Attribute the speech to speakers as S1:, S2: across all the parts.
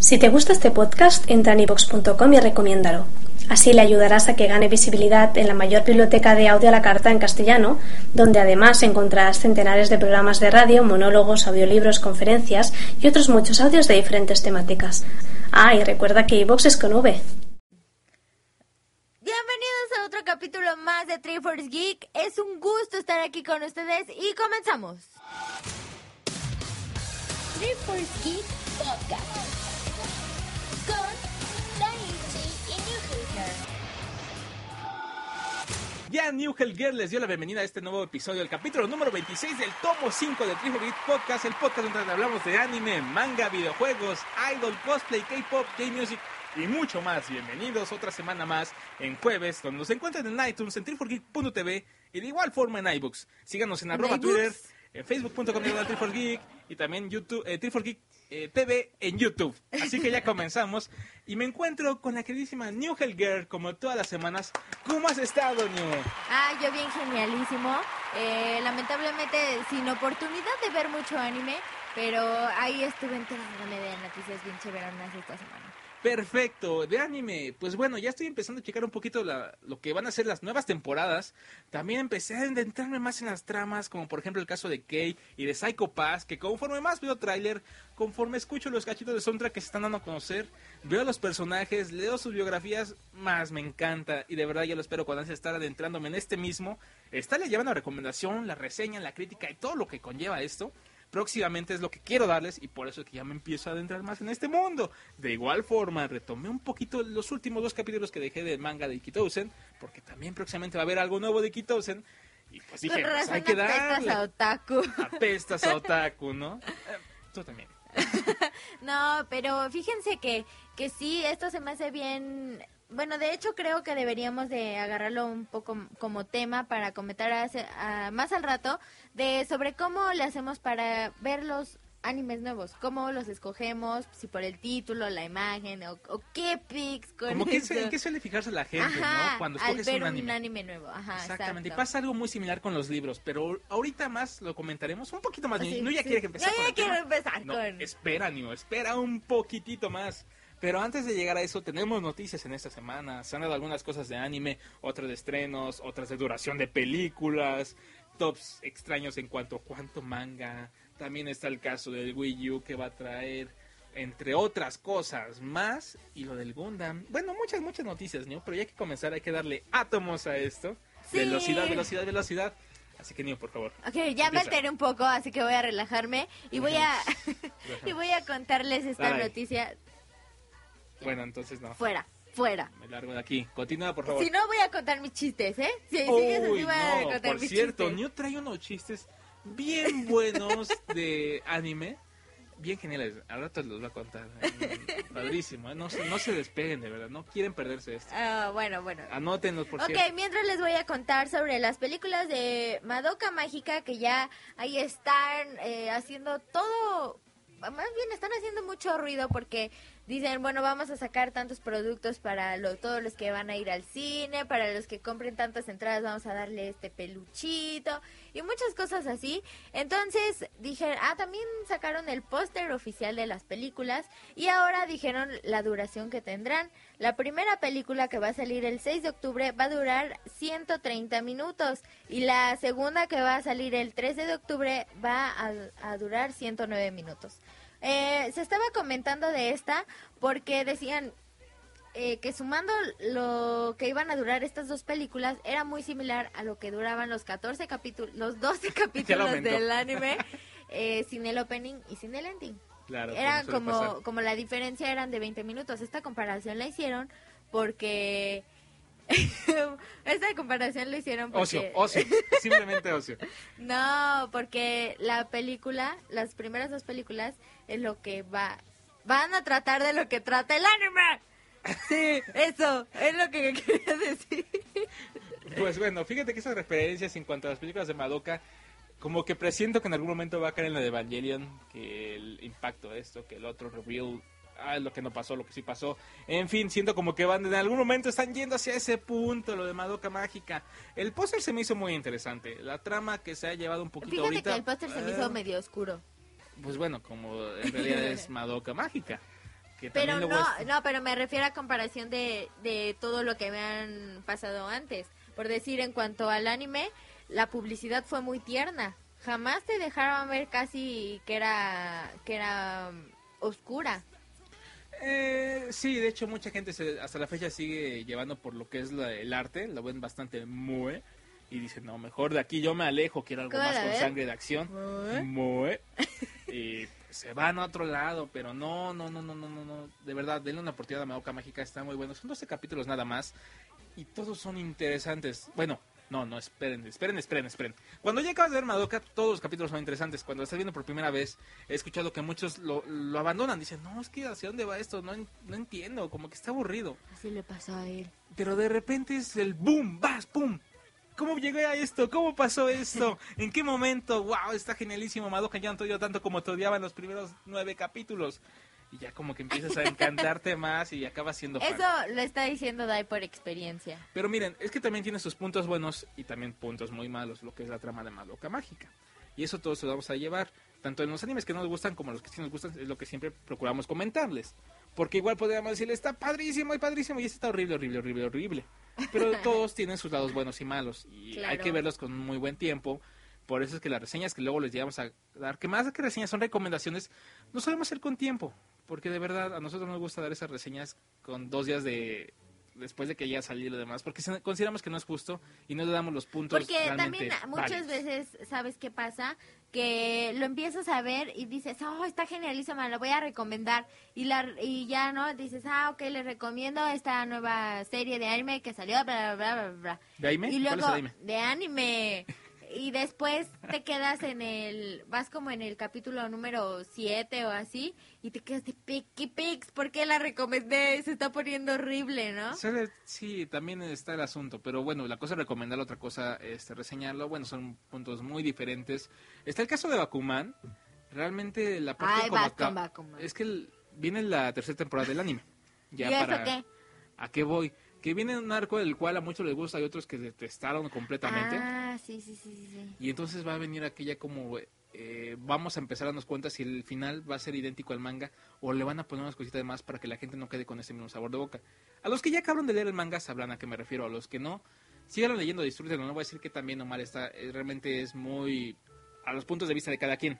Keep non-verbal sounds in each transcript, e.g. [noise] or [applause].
S1: Si te gusta este podcast, entra en ivox.com y recomiéndalo. Así le ayudarás a que gane visibilidad en la mayor biblioteca de audio a la carta en castellano, donde además encontrarás centenares de programas de radio, monólogos, audiolibros, conferencias y otros muchos audios de diferentes temáticas. Ah, y recuerda que iVox es con V.
S2: Bienvenidos a otro capítulo más de Triforce Geek. Es un gusto estar aquí con ustedes y comenzamos. Triforce Geek Podcast.
S3: Ya Newhell Girl les dio la bienvenida a este nuevo episodio, el capítulo número 26 del tomo 5 de Triple Beat Podcast, el podcast donde hablamos de anime, manga, videojuegos, idol, cosplay, K-pop, K-music y mucho más. Bienvenidos otra semana más en jueves, donde nos encuentran en iTunes, en triforgeek.tv y de igual forma en iBooks. Síganos en arroba? Twitter, en facebook.com Triforgeek y también YouTube, eh, eh, TV en YouTube. Así que ya comenzamos y me encuentro con la queridísima Newhell Girl como todas las semanas. ¿Cómo has estado, New?
S2: Ah, yo bien genialísimo. Eh, lamentablemente sin oportunidad de ver mucho anime, pero ahí estuve enterándome de noticias bien chéveronas esta semana.
S3: Perfecto, de anime. Pues bueno, ya estoy empezando a checar un poquito la- lo que van a ser las nuevas temporadas. También empecé a adentrarme más en las tramas, como por ejemplo el caso de Kei y de Psycho Pass, que conforme más veo tráiler, conforme escucho los cachitos de soundtrack que se están dando a conocer, veo los personajes, leo sus biografías, más me encanta. Y de verdad ya lo espero cuando de estar adentrándome en este mismo. Estarle llevando recomendación, la reseña, la crítica y todo lo que conlleva esto próximamente es lo que quiero darles y por eso es que ya me empiezo a adentrar más en este mundo. De igual forma, retomé un poquito los últimos dos capítulos que dejé del manga de Ikitosen, porque también próximamente va a haber algo nuevo de Ikitosen. Y pues dije, pues hay que
S2: apestas
S3: darle.
S2: a otaku.
S3: Apestas a otaku, ¿no? Eh, tú también. [laughs]
S2: No, pero fíjense que, que sí, esto se me hace bien... Bueno, de hecho creo que deberíamos de agarrarlo un poco como tema para comentar hace- a- más al rato de sobre cómo le hacemos para ver los animes nuevos, cómo los escogemos, si por el título, la imagen o, o qué pics con
S3: Como que se- en qué suele fijarse la gente,
S2: Ajá,
S3: ¿no? Cuando
S2: al
S3: escoges
S2: ver
S3: un anime.
S2: anime nuevo. Ajá,
S3: Exactamente, y pasa algo muy similar con los libros, pero ahorita más lo comentaremos un poquito más.
S2: Sí,
S3: no ya
S2: sí.
S3: quiere que empezar con
S2: ya quiero
S3: tema.
S2: empezar
S3: No,
S2: con...
S3: espera, Nio, espera un poquitito más. Pero antes de llegar a eso, tenemos noticias en esta semana. Se han dado algunas cosas de anime, otras de estrenos, otras de duración de películas, tops extraños en cuanto a cuánto manga. También está el caso del Wii U que va a traer, entre otras cosas más. Y lo del Gundam. Bueno, muchas, muchas noticias, ¿no? Pero ya hay que comenzar, hay que darle átomos a esto.
S2: Sí.
S3: Velocidad, velocidad, velocidad. Así que, Nio, por favor.
S2: Ok, ya me
S3: Empieza.
S2: alteré un poco, así que voy a relajarme y voy a [laughs] y voy a contarles esta
S3: Dale.
S2: noticia
S3: Bueno, entonces no.
S2: fuera, fuera.
S3: Me largo de aquí. Continúa, por favor.
S2: Si no voy a contar mis chistes, ¿eh? Si sigues así
S3: Uy,
S2: voy a
S3: no,
S2: contar
S3: por
S2: mis
S3: cierto,
S2: chistes.
S3: New trae unos chistes bien buenos de anime. Bien geniales. Al rato los voy a contar. Eh, [laughs] Padrísimo. ¿eh? No, se, no se despeguen, de verdad. No quieren perderse esto.
S2: Ah, bueno, bueno.
S3: Anótenlos, por
S2: Ok,
S3: cierto.
S2: mientras les voy a contar sobre las películas de Madoka Mágica que ya ahí están eh, haciendo todo, más bien están haciendo mucho ruido porque dicen, bueno, vamos a sacar tantos productos para lo- todos los que van a ir al cine, para los que compren tantas entradas vamos a darle este peluchito y muchas cosas así. Entonces dije, ah, también sacaron el póster oficial de las películas y ahora dijeron la duración que tendrán. La primera película que va a salir el 6 de octubre va a durar 130 minutos y la segunda que va a salir el 13 de octubre va a, a durar 109 minutos. Eh, se estaba comentando de esta porque decían eh, que sumando lo que iban a durar estas dos películas era muy similar a lo que duraban los 14 capítulos, los 12 [laughs] capítulos del anime [laughs] eh, sin el opening y sin el ending.
S3: Claro,
S2: Era como,
S3: pasar.
S2: como la diferencia eran de 20 minutos. Esta comparación la hicieron porque... Esta comparación la hicieron porque...
S3: Ocio, ocio. [laughs] Simplemente ocio.
S2: No, porque la película, las primeras dos películas, es lo que va van a tratar de lo que trata el anime. Sí, eso es lo que quería decir.
S3: Pues bueno, fíjate que esas referencias en cuanto a las películas de Madoka, como que presiento que en algún momento va a caer en la de Evangelion, que el impacto de esto, que el otro reveal, ah, lo que no pasó, lo que sí pasó. En fin, siento como que van en algún momento están yendo hacia ese punto, lo de Madoka Mágica. El póster se me hizo muy interesante, la trama que se ha llevado un poquito
S2: Fíjate
S3: ahorita.
S2: que el póster se me hizo
S3: ah,
S2: medio oscuro.
S3: Pues bueno, como en realidad es [laughs] Madoka Mágica. Que
S2: Pero no, no, pero me refiero a comparación de, de todo lo que me han pasado antes. Por decir, en cuanto al anime, la publicidad fue muy tierna. Jamás te dejaron ver casi que era que era um, oscura.
S3: Eh, sí, de hecho mucha gente se- hasta la fecha sigue llevando por lo que es la- el arte, lo ven bastante mue y dicen, no, mejor de aquí yo me alejo, quiero algo
S2: ¿Cómo
S3: más con sangre de acción.
S2: Mue.
S3: Mue. [laughs] y se van a otro lado, pero no, no, no, no, no, no, no, de verdad, denle una oportunidad a Madoka Mágica, está muy bueno, son 12 capítulos nada más y todos son interesantes. Bueno, no, no, esperen, esperen, esperen, esperen. Cuando ya acabas de ver Madoka, todos los capítulos son interesantes. Cuando lo estás viendo por primera vez, he escuchado que muchos lo, lo abandonan. Dicen, no, es que hacia dónde va esto, no, no entiendo, como que está aburrido.
S2: Así le pasó a él.
S3: Pero de repente es el boom, vas, pum. ¿Cómo llegué a esto? ¿Cómo pasó esto? [laughs] ¿En qué momento? ¡Wow! Está genialísimo. Madoka ya no te tanto como te odiaba en los primeros nueve capítulos. Y ya como que empiezas a encantarte más y acabas siendo fan.
S2: Eso lo está diciendo Dai por experiencia.
S3: Pero miren, es que también tiene sus puntos buenos y también puntos muy malos, lo que es la trama de Madoka Mágica. Y eso todos lo vamos a llevar, tanto en los animes que no nos gustan como en los que sí nos gustan, es lo que siempre procuramos comentarles. Porque igual podríamos decirle, está padrísimo y padrísimo, y este está horrible, horrible, horrible, horrible. Pero [laughs] todos tienen sus lados buenos y malos, y hay
S2: Claro.
S3: que verlos con muy buen tiempo. Por eso es que las reseñas que luego les llegamos a dar, que más que reseñas son recomendaciones, no solemos hacer con tiempo. Porque de verdad a nosotros nos gusta dar esas reseñas con dos días de después de que ya salió lo demás, porque consideramos que no es justo y no le damos los puntos
S2: Porque
S3: realmente
S2: también muchas
S3: válidos.
S2: veces, ¿sabes qué pasa? Que lo empiezas a ver y dices, oh, está genialísima, lo voy a recomendar. Y, la, y ya, ¿no? Dices, ah, ok, le recomiendo esta nueva serie de anime que salió, bla, bla, bla, bla.
S3: ¿De anime?
S2: Y
S3: ¿Cuál es
S2: luego,
S3: el anime?
S2: de anime. Y después te quedas en el, vas como en el capítulo número 7 o así, y te quedas de piqui pix, ¿por qué la recomendé? Se está poniendo horrible, ¿no?
S3: Sí, también está el asunto, pero bueno, la cosa es recomendarlo, otra cosa este, reseñarlo, bueno, son puntos muy diferentes. Está el caso de Bakuman, realmente la parte
S2: Ay,
S3: como acá-
S2: Bakuman.
S3: es que el- viene la tercera temporada del anime. Ya
S2: ¿Y eso
S3: para,
S2: qué?
S3: ¿A qué voy? Que viene un arco del cual a muchos les gusta y otros que detestaron completamente.
S2: Ah, sí, sí, sí, sí.
S3: Y entonces va a venir aquella como eh, vamos a empezar a darnos cuenta si el final va a ser idéntico al manga o le van a poner unas cositas más para que la gente no quede con ese mismo sabor de boca. A los que ya acabaron de leer el manga sabrán a qué me refiero, a los que no, síganlo leyendo, disfrútenlo, no voy a decir que también o mal está, eh, realmente es muy a los puntos de vista de cada quien.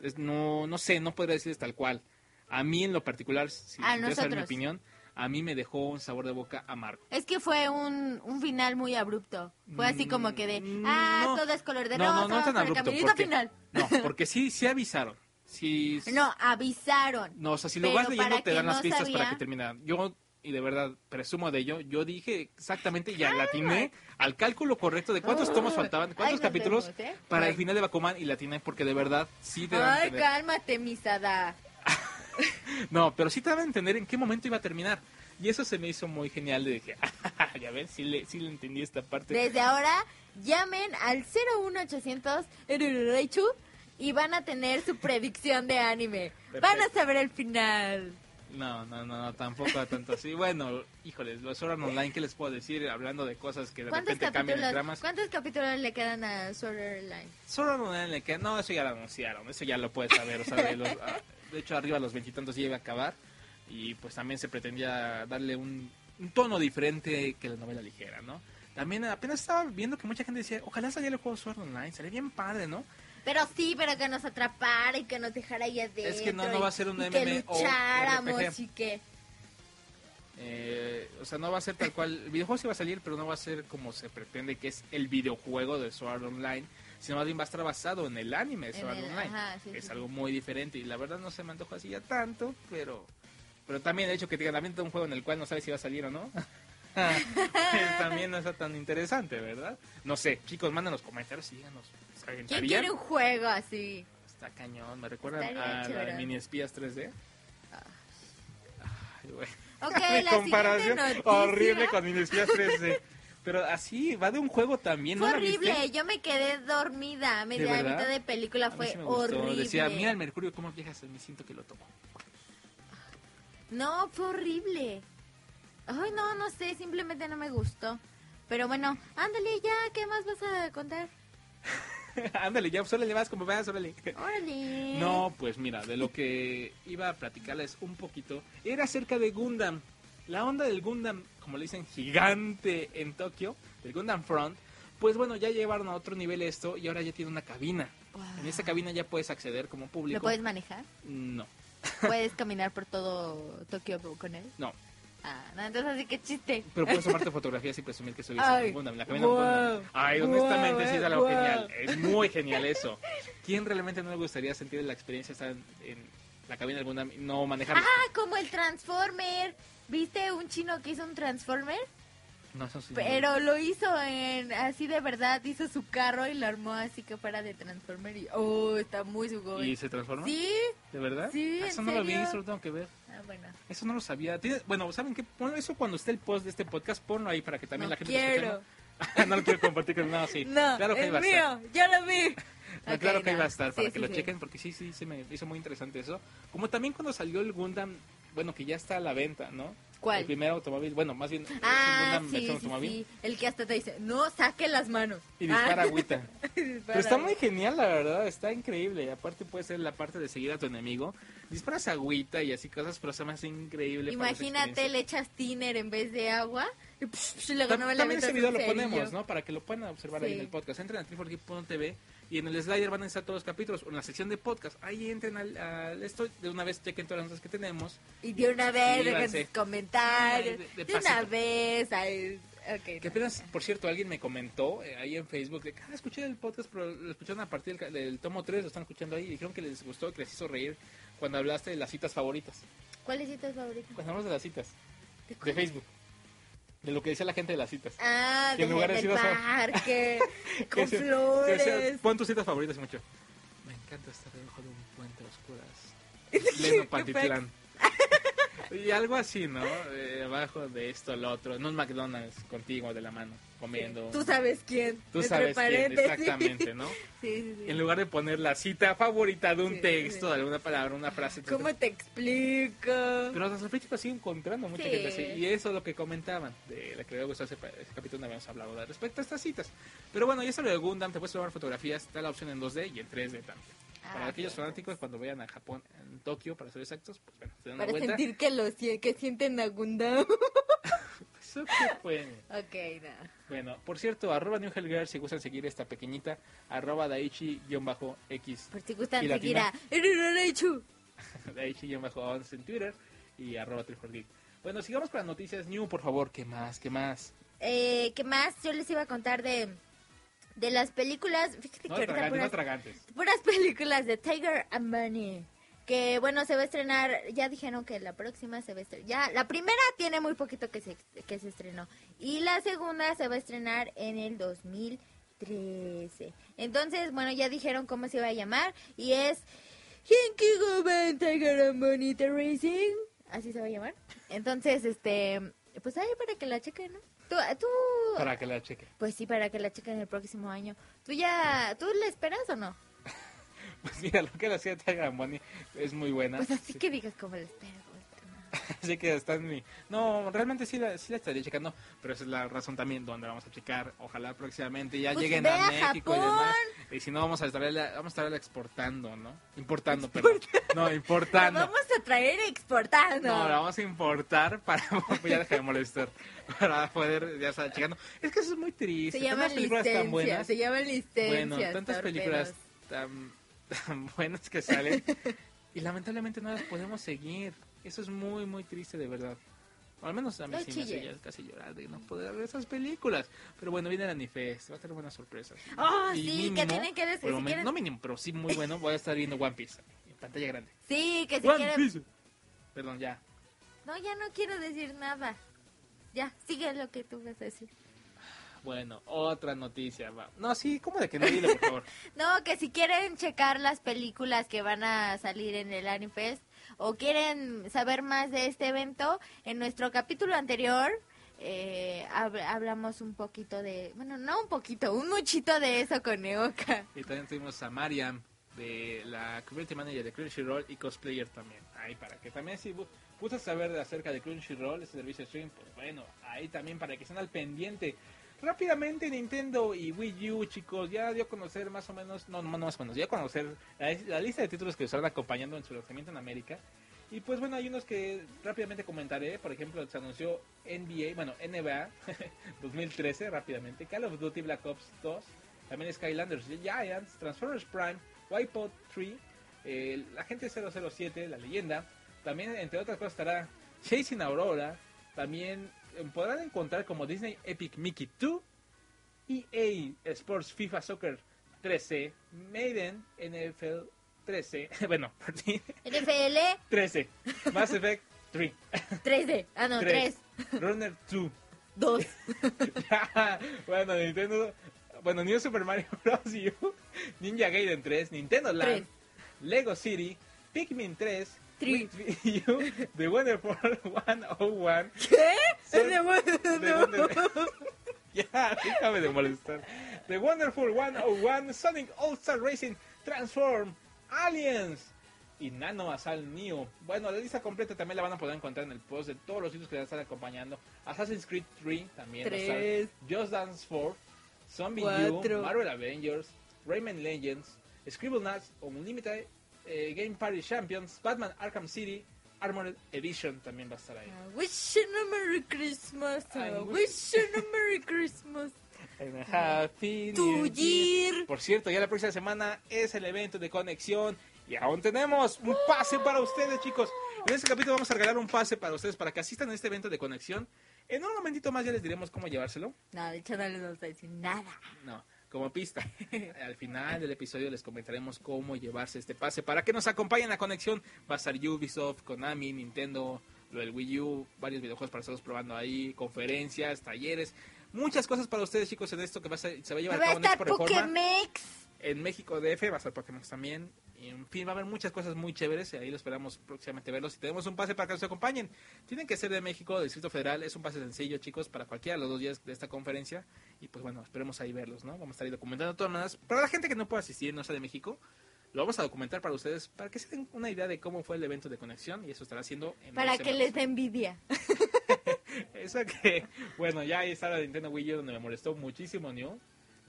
S3: Es, no, no sé, no podría decirles tal cual. A mí en lo particular, si
S2: A
S3: quieres saber mi
S2: nosotros.
S3: opinión, a mí me dejó un sabor de boca amargo.
S2: Es que fue un, un final muy abrupto. Fue así como que de,
S3: Mm,
S2: ah,
S3: no.
S2: todo es color de
S3: No,
S2: rosa,
S3: no, no tan
S2: pero el
S3: abrupto, porque-
S2: final.
S3: No, porque sí, sí avisaron. Sí, [laughs]
S2: No, avisaron.
S3: No, o sea, si lo vas leyendo te dan las
S2: no
S3: pistas para que termina. Yo, y de verdad, presumo de ello, yo dije exactamente y la atiné al cálculo correcto de cuántos tomos faltaban, cuántos
S2: Ay,
S3: capítulos
S2: vemos, ¿eh?
S3: para el final de Bakuman y la atiné porque de verdad sí te dan
S2: Ay, cálmate, misada. [laughs]
S3: No, pero sí te dan a entender en qué momento iba a terminar. Y eso se me hizo muy genial de dije, [laughs] ya ves, sí le, sí le entendí esta parte.
S2: Desde ahora, llamen al 01800 Erururaichu y van a tener su predicción de anime. Van a saber el final.
S3: No, no, no, no, tampoco tanto así. Bueno, híjoles, los Sword Art Online, ¿qué les puedo decir? Hablando de cosas que de
S2: ¿Cuántos
S3: repente cambian
S2: capítulos,
S3: tramas.
S2: ¿Cuántos capítulos le quedan a Sword Art Online?
S3: Sword Art Online le queda- no, eso ya lo anunciaron, eso ya lo puedes saber, o sea, de, los- ah, [laughs] de hecho arriba a los veintitantos ya iba a acabar y pues también se pretendía darle un, un tono diferente que la novela ligera, ¿no? También apenas estaba viendo que mucha gente decía, ojalá saliera el juego Sword Online, sería bien padre, ¿no?
S2: Pero sí, pero que nos atrapara y que nos dejara ahí adentro.
S3: Es que no, va a ser un
S2: y que lucháramos y que...
S3: Eh, o sea, no va a ser tal cual, el videojuego sí va a salir, pero no va a ser como se pretende que es el videojuego de Sword Online, sino más bien va a estar basado en el anime
S2: En
S3: Art
S2: el-
S3: Online.
S2: ajá, sí,
S3: es
S2: sí,
S3: algo muy diferente y la verdad no se me antoja así ya tanto, pero pero también el hecho que te "Avienta un juego en el cual no sabes si va a salir o no. [laughs] pues, también no está tan interesante, ¿verdad? No sé, chicos, manden los comentarios y díganos. ¿se
S2: ¿Quién quiere un juego así?
S3: Está cañón, me recuerdan
S2: Estaría
S3: a la
S2: chévere.
S3: mini espías 3D.
S2: Ok, [laughs]
S3: Mi
S2: la
S3: comparación
S2: siguiente noticia.
S3: horrible con Inespías 3D. Pero así, va de un juego también,
S2: Fue
S3: ¿no la
S2: horrible, yo me quedé dormida a media
S3: verdad?
S2: mitad de película, fue
S3: sí
S2: horrible.
S3: Decía, mira el mercurio, cómo viajas, me siento que lo toco.
S2: No, fue horrible. Ay, no, no sé, simplemente no me gustó. Pero bueno, ándale ya, ¿qué más vas a contar? [laughs]
S3: Ándale, ya, solo le vas como veas, órale.
S2: Órale.
S3: No, pues mira, de lo que iba a platicarles un poquito, era acerca de Gundam. La onda del Gundam, como le dicen, gigante en Tokio, del Gundam Front, pues bueno, ya llevaron a otro nivel esto y ahora ya tiene una cabina.
S2: Wow.
S3: En esa cabina ya puedes acceder como público.
S2: ¿Lo puedes manejar?
S3: No,
S2: ¿Puedes caminar por todo Tokio con él?
S3: no.
S2: Ah, no, entonces así que chiste.
S3: Pero puedes tomarte [laughs] fotografías y presumir que subiste
S2: Ay,
S3: Gundam. La cabina
S2: wow,
S3: Gundam. Ay, honestamente
S2: wow,
S3: sí es algo genial. Es muy genial [laughs] eso. ¿Quién realmente no le gustaría sentir la experiencia de estar en, en la cabina del Gundam y no manejar?
S2: Ah, como el Transformer. ¿Viste un chino que hizo un Transformer?
S3: No, eso sí.
S2: Pero lo hizo en así de verdad, hizo su carro y lo armó así que fuera de Transformer y oh, está muy su
S3: ¿Y se transforma?
S2: Sí,
S3: ¿De verdad?
S2: Sí,
S3: Eso
S2: ¿en
S3: no lo vi, eso lo tengo que ver.
S2: ah, bueno.
S3: Eso no lo sabía. Bueno, ¿saben qué? Eso cuando esté el post de este podcast, ponlo ahí para que también
S2: No
S3: la gente
S2: quiero.
S3: lo [laughs] no lo quiero compartir con nada, sí.
S2: No,
S3: claro que
S2: es
S3: va a estar.
S2: mío, ya lo vi. [laughs]
S3: No,
S2: Ok,
S3: claro que
S2: no.
S3: va a estar para
S2: Sí,
S3: que
S2: sí,
S3: lo chequen porque sí, sí, se me hizo muy interesante eso. Como también cuando salió el Gundam, bueno, que ya está a la venta, ¿no?
S2: ¿Cuál?
S3: El primer automóvil, bueno, más bien
S2: Ah,
S3: Gundam
S2: sí,
S3: versión
S2: sí,
S3: automóvil
S2: sí. El que hasta te dice, no, saque las manos.
S3: y dispara
S2: Ah.
S3: agüita. [laughs]
S2: Dispara
S3: Pero está muy genial, la verdad, está increíble. Aparte puede ser la parte de seguir a tu enemigo. Disparas agüita y así cosas, pero se me hace increíble.
S2: Imagínate, le echas tiner en vez de agua y psh, psh, luego no me
S3: También ese video lo ponemos, ¿no? Para que lo puedan observar ahí en el podcast. Entren a triforgeek.tv y en el slider van a estar todos los capítulos o en la sección de podcast. Ahí entren al, al esto, de una vez chequen todas las notas que tenemos.
S2: Y de una vez, dejen sus comentarios.
S3: De- de
S2: de, una vez. Ay, ok,
S3: Que apenas, por cierto, alguien me comentó eh, ahí en Facebook de que ah, escuché el podcast, pero lo escucharon a partir del, del tomo 3, lo están escuchando ahí y dijeron que les gustó, que les hizo reír cuando hablaste de las citas favoritas.
S2: ¿Cuál es tu favorito?
S3: Cuando hablamos de las citas,
S2: ¿De?
S3: Facebook. De lo que decía la gente de las citas.
S2: Ah,
S3: Que en
S2: de,
S3: lugar de
S2: del parque, [laughs]
S3: Que
S2: con
S3: decía- que
S2: flores.
S3: decía, Pon tus citas favoritas mucho. Me encanta estar debajo de un puente a oscuras. [laughs] Pleno Pantitlán. Y algo así, ¿no? Eh, abajo de esto, lo otro. En un McDonald's contigo de la mano, comiendo.
S2: Tú sabes quién.
S3: Tú sabes quién, exactamente, ¿no? [laughs]
S2: Sí, sí, sí.
S3: En lugar de poner la cita favorita de un texto, de alguna palabra, una frase. etcétera.
S2: ¿Cómo te explico?
S3: Pero fecha te sigo encontrando mucha gente así. Y eso es lo que comentaban. De la que me gustó ese, capítulo donde habíamos hablado de respecto a estas citas. Pero bueno, ya eso lo de Gundam, te puedes tomar fotografías. Está la opción en 2D y en 3D también. Para
S2: Ah,
S3: aquellos fanáticos, cuando vayan a Japón, en Tokio, para ser exactos, pues bueno, se dan una
S2: Para
S3: vuelta.
S2: sentir que lo que sienten a Gundam. [laughs]
S3: Eso que
S2: ok, no.
S3: Bueno, por cierto, arroba New Girl, si gustan seguir esta pequeñita, arroba Daichi-X,
S2: Por si gustan
S3: ¿Y
S2: seguir a Erurarechu. [laughs]
S3: Daichi-11 en Twitter y arroba Geek. Bueno, sigamos con las noticias New, por favor, ¿qué más? ¿Qué más?
S2: Eh, ¿Qué más? Yo les iba a contar de, de las películas. Fíjate
S3: No
S2: que
S3: tragantes, no
S2: puras,
S3: tragantes.
S2: puras películas de Tiger and Bunny. Que bueno, se va a estrenar. Ya dijeron que la próxima se va a estrenar. Ya, la primera tiene muy poquito que se, que se estrenó. Y la segunda se va a estrenar en el 2013. Entonces, bueno, ya dijeron cómo se va a llamar. Y es Genki Goban Tiger and Bunny The Racing. Así se va a llamar. Entonces, este. Pues ahí para que la chequen, ¿no? Tú, tú
S3: Para que la cheque.
S2: pues sí, para que la chequen el próximo año. ¿Tú ya, tú la esperas o no? [laughs]
S3: Pues mira, lo que le hacía Tiger Money es muy buena.
S2: Pues así
S3: Sí.
S2: que digas como la espero. [laughs]
S3: Así que está en mi... No, realmente sí la, sí la estaría checando, pero esa es la razón también donde vamos a checar. Ojalá próximamente ya
S2: Pues
S3: lleguen a México y demás. Y si no, vamos a estarla, vamos a estarla exportando, ¿no? Importando, perdón. No,
S2: La
S3: importando.
S2: vamos a traer exportando.
S3: No, la vamos a importar para... [laughs] ya deja de molestar. Para poder ya estar checando. Es que eso es muy triste.
S2: se llaman
S3: Tantas películas tan
S2: licencias,
S3: buenas.
S2: se llaman licencias.
S3: Bueno, tantas películas tan, [laughs] tan buenas que salen y lamentablemente no las podemos seguir. Eso es muy, muy triste de verdad. O al menos a mí
S2: No
S3: sí me hace casi llorar de no poder ver esas películas. Pero bueno, viene el Anifest, va a tener buenas sorpresas.
S2: Oh,
S3: Y
S2: sí, que tienen que decir, si quieren-
S3: No mínimo, pero sí muy bueno, voy a estar viendo One Piece en pantalla grande.
S2: Sí, que si
S3: One
S2: quieren...
S3: Piece. Perdón, ya.
S2: No, ya no quiero decir nada. Ya, sigue lo que tú vas a decir.
S3: Bueno, otra noticia. Va. No, sí, ¿cómo de que no? Dile, por favor. [laughs]
S2: No, que si quieren checar las películas que van a salir en el Anifest, o quieren saber más de este evento, en nuestro capítulo anterior eh, hab- hablamos un poquito de, bueno, no un poquito, un muchito de eso con Neoka.
S3: Y también tuvimos a Mariam, de la Community Manager de Crunchyroll y Cosplayer también. Ahí para que también si gustas saber acerca de Crunchyroll, ese servicio de streaming, pues bueno, ahí también para que estén al pendiente. Rápidamente Nintendo y Wii U, chicos, ya dio a conocer más o menos, no, no, más o menos, dio conocer la, lista de títulos que estarán acompañando en su lanzamiento en América. Y pues bueno, hay unos que rápidamente comentaré. Por ejemplo, se anunció NBA, bueno, NBA 2013 [laughs] rápidamente. Call of Duty Black Ops 2. También Skylanders Giants, Transformers Prime, Wipeout 3, eh, la gente 007, la leyenda. También, entre otras cosas, estará Chasing Aurora. También podrán encontrar como Disney Epic Mickey 2, EA Sports FIFA Soccer 13, Maiden NFL 13, [laughs] bueno,
S2: NFL
S3: 13, Mass Effect 3,
S2: 3D, ah no, 3,
S3: 3, Runner 2.
S2: 2. [laughs]
S3: bueno, Nintendo, bueno, New Super Mario Bros. [laughs] U, Ninja Gaiden 3, Nintendo Land. Lego City, Pikmin 3,
S2: Three.
S3: Wii U, The Wonderful 101.
S2: ¿Qué?
S3: Son-
S2: Es de bueno,
S3: The
S2: no.
S3: Wonder- ya, déjame de molestar. The Wonderful 101, Sonic All-Star Racing, Transform, Aliens y Nano Asal Neo. Bueno, la lista completa también la van a poder encontrar en el post de todos los sitios que van a estar acompañando. Assassin's Creed 3 también.
S2: Tres.
S3: Just Dance 4, Zombie
S2: Cuatro.
S3: U, Marvel Avengers, Rayman Legends, Scribblenauts, Unlimited eh, Game Party Champions, Batman Arkham City, Armored Edition también va a estar ahí.
S2: I wish you a Merry Christmas. I wish you a [laughs] Merry Christmas.
S3: And a Happy New Year.
S2: year.
S3: Por cierto, ya la próxima semana es el evento de conexión y aún tenemos un pase para ustedes, chicos. En este capítulo vamos a regalar un pase para ustedes para que asistan a este evento de conexión. En un momentito más ya les diremos cómo llevárselo.
S2: No, de hecho no les vamos a decir nada.
S3: No, como pista. [laughs] Al final del episodio les comentaremos cómo llevarse este pase para que nos acompañen a conexión. Va a estar Ubisoft, Konami, Nintendo, lo del Wii U, varios videojuegos para estarlos probando ahí, conferencias, talleres, muchas cosas para ustedes, chicos, en esto que va a ser- se va a llevar a cabo en Expo Reforma. En México DF va a estar Pokémon también. Y en fin, va a haber muchas cosas muy chéveres y ahí lo esperamos próximamente verlos. Y tenemos un pase para que nos acompañen. Tienen que ser de México, del Distrito Federal. Es un pase sencillo, chicos, para cualquiera de los dos días de esta conferencia. Y pues bueno, esperemos ahí verlos, ¿no? Vamos a estar ahí documentando de todas. Para la gente que no puede asistir, no sea de México, lo vamos a documentar para ustedes, para que se den una idea de cómo fue el evento de conexión. Y eso estará haciendo en
S2: Para que
S3: semanas.
S2: les dé envidia. [laughs]
S3: Eso que, bueno, ya ahí está la Nintendo Wii U donde me molestó muchísimo, ¿no?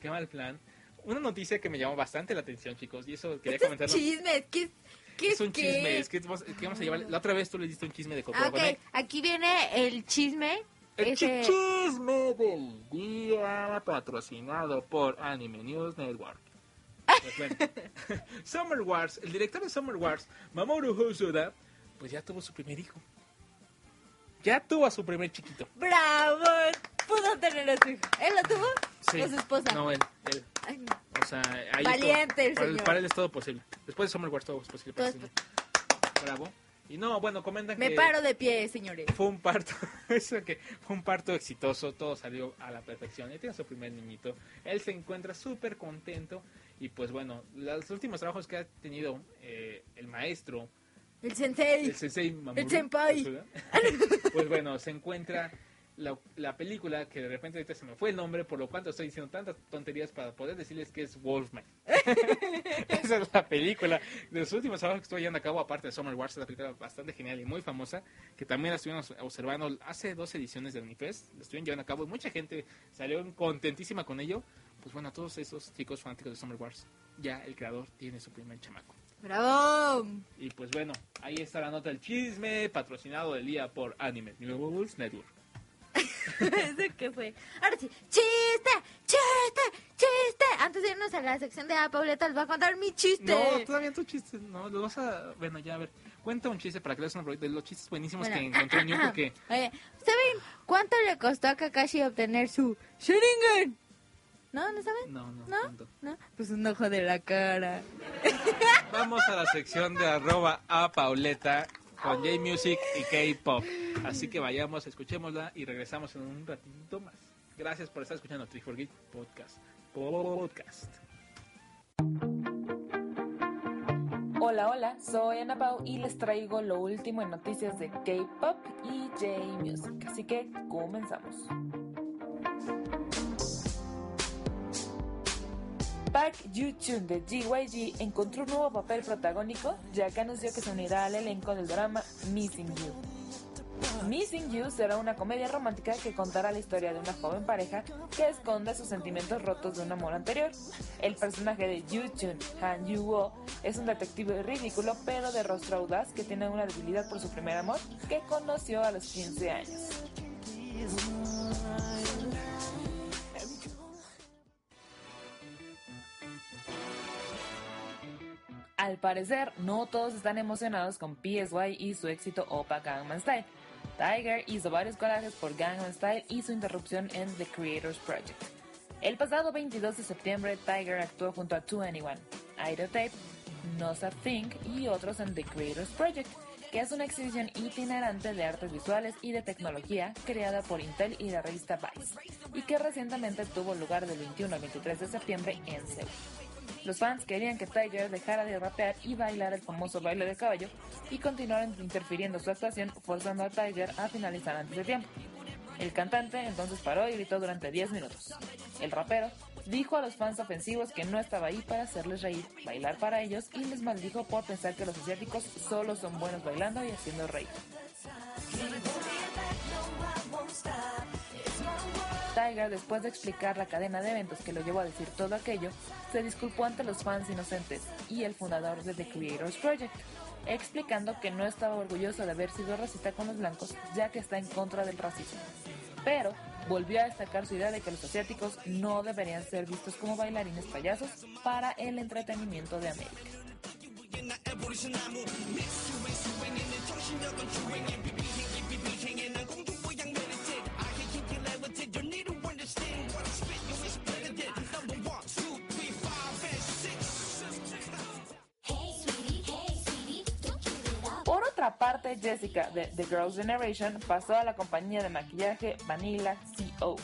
S3: Qué mal plan. Una noticia que me llamó bastante la atención, chicos, y eso quería
S2: Estos
S3: comentarlo.
S2: chismes, ¿qué, qué
S3: Es un
S2: qué?
S3: chisme, es que vamos, que vamos a llevar. La otra vez tú le diste un chisme de Kokoro
S2: Ah, aquí viene el chisme.
S3: El
S2: Ese-
S3: chisme del día patrocinado por Anime News Network. Pues bueno. [laughs] Summer Wars, el director de Summer Wars, Mamoru Hosoda, pues ya tuvo su primer hijo. Ya tuvo a su primer chiquito.
S2: ¡Bravo! Pudo tener a su hijo. ¿Él lo tuvo?
S3: Sí.
S2: ¿O su esposa?
S3: No, él. él.
S2: Ay, no.
S3: O sea, ahí
S2: Valiente el
S3: para,
S2: señor.
S3: para él es todo posible. Después de Summer Wars todo es posible. para
S2: Todo
S3: señor. Bravo. Y no, bueno, comentan
S2: Me
S3: que
S2: paro de pie, señores.
S3: fue un parto, [laughs] eso que fue un parto exitoso, todo salió a la perfección. Ya tiene su primer niñito. Él se encuentra súper contento y pues bueno, los últimos trabajos que ha tenido eh, el maestro,
S2: El sensei.
S3: el sensei Mamoru,
S2: El senpai. [laughs]
S3: Pues bueno, se encuentra la, la película que de repente ahorita se me fue el nombre, por lo cual estoy diciendo tantas tonterías para poder decirles que es Wolfman. [laughs] Esa es la película de los últimos trabajos que estoy llevando a cabo, aparte de Summer Wars, es una película bastante genial y muy famosa, que también la estuvimos observando hace dos ediciones del Unifest, la estuvieron llevando a cabo y mucha gente salió contentísima con ello. Pues bueno, a todos esos chicos fanáticos de Summer Wars, ya el creador tiene su primer chamaco.
S2: ¡Bravo!
S3: Y pues bueno, ahí está la nota del chisme, patrocinado del día por Anime News Network. [laughs]
S2: ¿Eso qué fue? Ahora sí, chiste, chiste, chiste. Antes de irnos a la sección de A, Pauleta les va a contar mi chiste.
S3: No, todavía tu chiste, no, lo vas a... Bueno, ya a ver, cuenta un chiste para que leas una de los chistes buenísimos
S2: Bueno,
S3: que encontré en New porque... [laughs]
S2: Oye, ¿saben cuánto le costó a Kakashi obtener su Sharingan? ¿No? ¿No saben?
S3: No, no,
S2: ¿No? ¿No? Pues un ojo de la cara.
S3: Vamos a la sección de arroba a Pauleta con J-Music y K-Pop. Así que vayamos, escuchémosla y regresamos en un ratito más. Gracias por estar escuchando Trick for Geek Podcast. Podcast.
S4: Hola, hola, soy Ana Pau y les traigo lo último en noticias de K-pop y J-Music. Así que comenzamos. Park Yoo-chun de GYG encontró un nuevo papel protagónico ya que anunció que se unirá al elenco del drama Missing You. Missing You será una comedia romántica que contará la historia de una joven pareja que esconde sus sentimientos rotos de un amor anterior. El personaje de Yu Chun Han Yu Wo es un detective ridículo pero de rostro audaz que tiene una debilidad por su primer amor que conoció a los 15 años. Al parecer, no todos están emocionados con PSY y su éxito Opa Gangnam Style. Tiger hizo varios corajes por Gangnam Style y su interrupción en The Creators Project. El pasado 22 de septiembre, Tiger actuó junto a 2NE1, Tape, Nosa Think y otros en The Creators Project, que es una exhibición itinerante de artes visuales y de tecnología creada por Intel y la revista Vice, y que recientemente tuvo lugar del 21 al 23 de septiembre en Seúl. Los fans querían que Tiger dejara de rapear y bailar el famoso baile de caballo y continuaron interfiriendo su actuación forzando a Tiger a finalizar antes de tiempo. El cantante entonces paró y gritó durante 10 minutos. El rapero dijo a los fans ofensivos que no estaba ahí para hacerles reír, bailar para ellos y les maldijo por pensar que los asiáticos solo son buenos bailando y haciendo reír. Tiger, después de explicar la cadena de eventos que lo llevó a decir todo aquello, se disculpó ante los fans inocentes y el fundador de The Creators Project, explicando que no estaba orgulloso de haber sido racista con los blancos, ya que está en contra del racismo. Pero volvió a destacar su idea de que los asiáticos no deberían ser vistos como bailarines payasos para el entretenimiento de América. Otra parte, Jessica de The Girls' Generation pasó a la compañía de maquillaje Vanilla CO.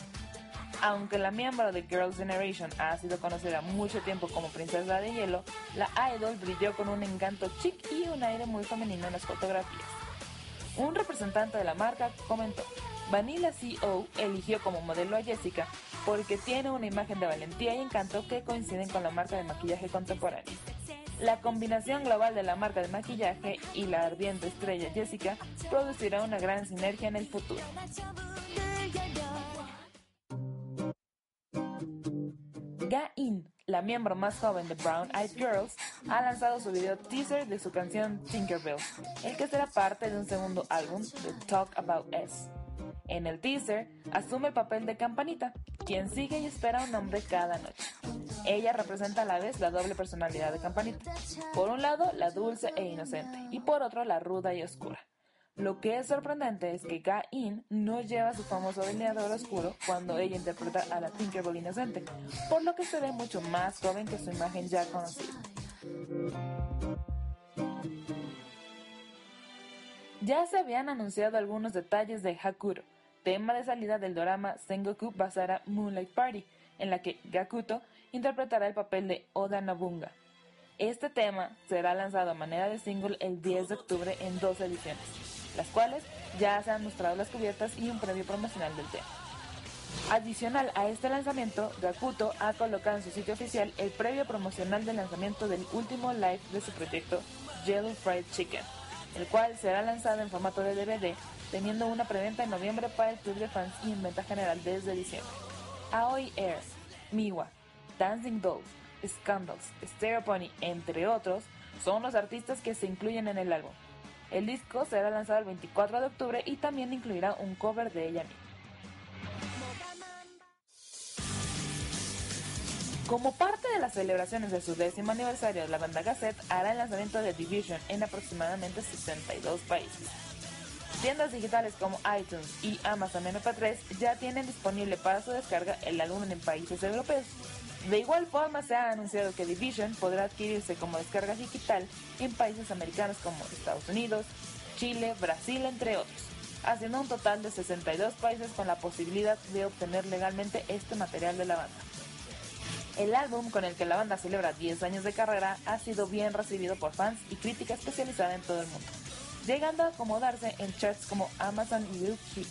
S4: Aunque la miembro de Girls' Generation ha sido conocida mucho tiempo como Princesa de Hielo, la idol brilló con un encanto chic y un aire muy femenino en las fotografías. Un representante de la marca comentó, Vanilla CO eligió como modelo a Jessica porque tiene una imagen de valentía y encanto que coinciden con la marca de maquillaje contemporáneo. La combinación global de la marca de maquillaje y la ardiente estrella Jessica producirá una gran sinergia en el futuro. Ga-in, la miembro más joven de Brown Eyed Girls, ha lanzado su video teaser de su canción Tinkerbell, el que será parte de un segundo álbum, The Talk About S. En el teaser, asume el papel de Campanita, quien sigue y espera un hombre cada noche. Ella representa a la vez la doble personalidad de Campanita. Por un lado, la dulce e inocente, y por otro, la ruda y oscura. Lo que es sorprendente es que Ga-in no lleva su famoso delineador oscuro cuando ella interpreta a la Tinkerbell inocente, por lo que se ve mucho más joven que su imagen ya conocida. Ya se habían anunciado algunos detalles de Hakuro, tema de salida del drama Sengoku Basara Moonlight Party, en la que Gakuto interpretará el papel de Oda Nabunga. Este tema será lanzado a manera de single el 10 de octubre en dos ediciones, las cuales ya se han mostrado las cubiertas y un previo promocional del tema. Adicional a este lanzamiento, Gakuto ha colocado en su sitio oficial el previo promocional del lanzamiento del último live de su proyecto Yellow Fried Chicken, el cual será lanzado en formato de DVD, teniendo una preventa en noviembre para el club de fans y en venta general desde diciembre. Aoi Air, Miwa, Dancing Dolls, Scandals, Stereo Pony, entre otros, son los artistas que se incluyen en el álbum. El disco será lanzado el 24 de octubre y también incluirá un cover de ella misma. Como parte de las celebraciones de su décimo aniversario, la banda Gazette hará el lanzamiento de Division en aproximadamente 62 países. Tiendas digitales como iTunes y Amazon MP3 ya tienen disponible para su descarga el álbum en países europeos. De igual forma, se ha anunciado que Division podrá adquirirse como descarga digital en países americanos como Estados Unidos, Chile, Brasil, entre otros, haciendo un total de 62 países con la posibilidad de obtener legalmente este material de la banda. El álbum, con el que la banda celebra 10 años de carrera, ha sido bien recibido por fans y crítica especializada en todo el mundo, llegando a acomodarse en charts como Amazon UK,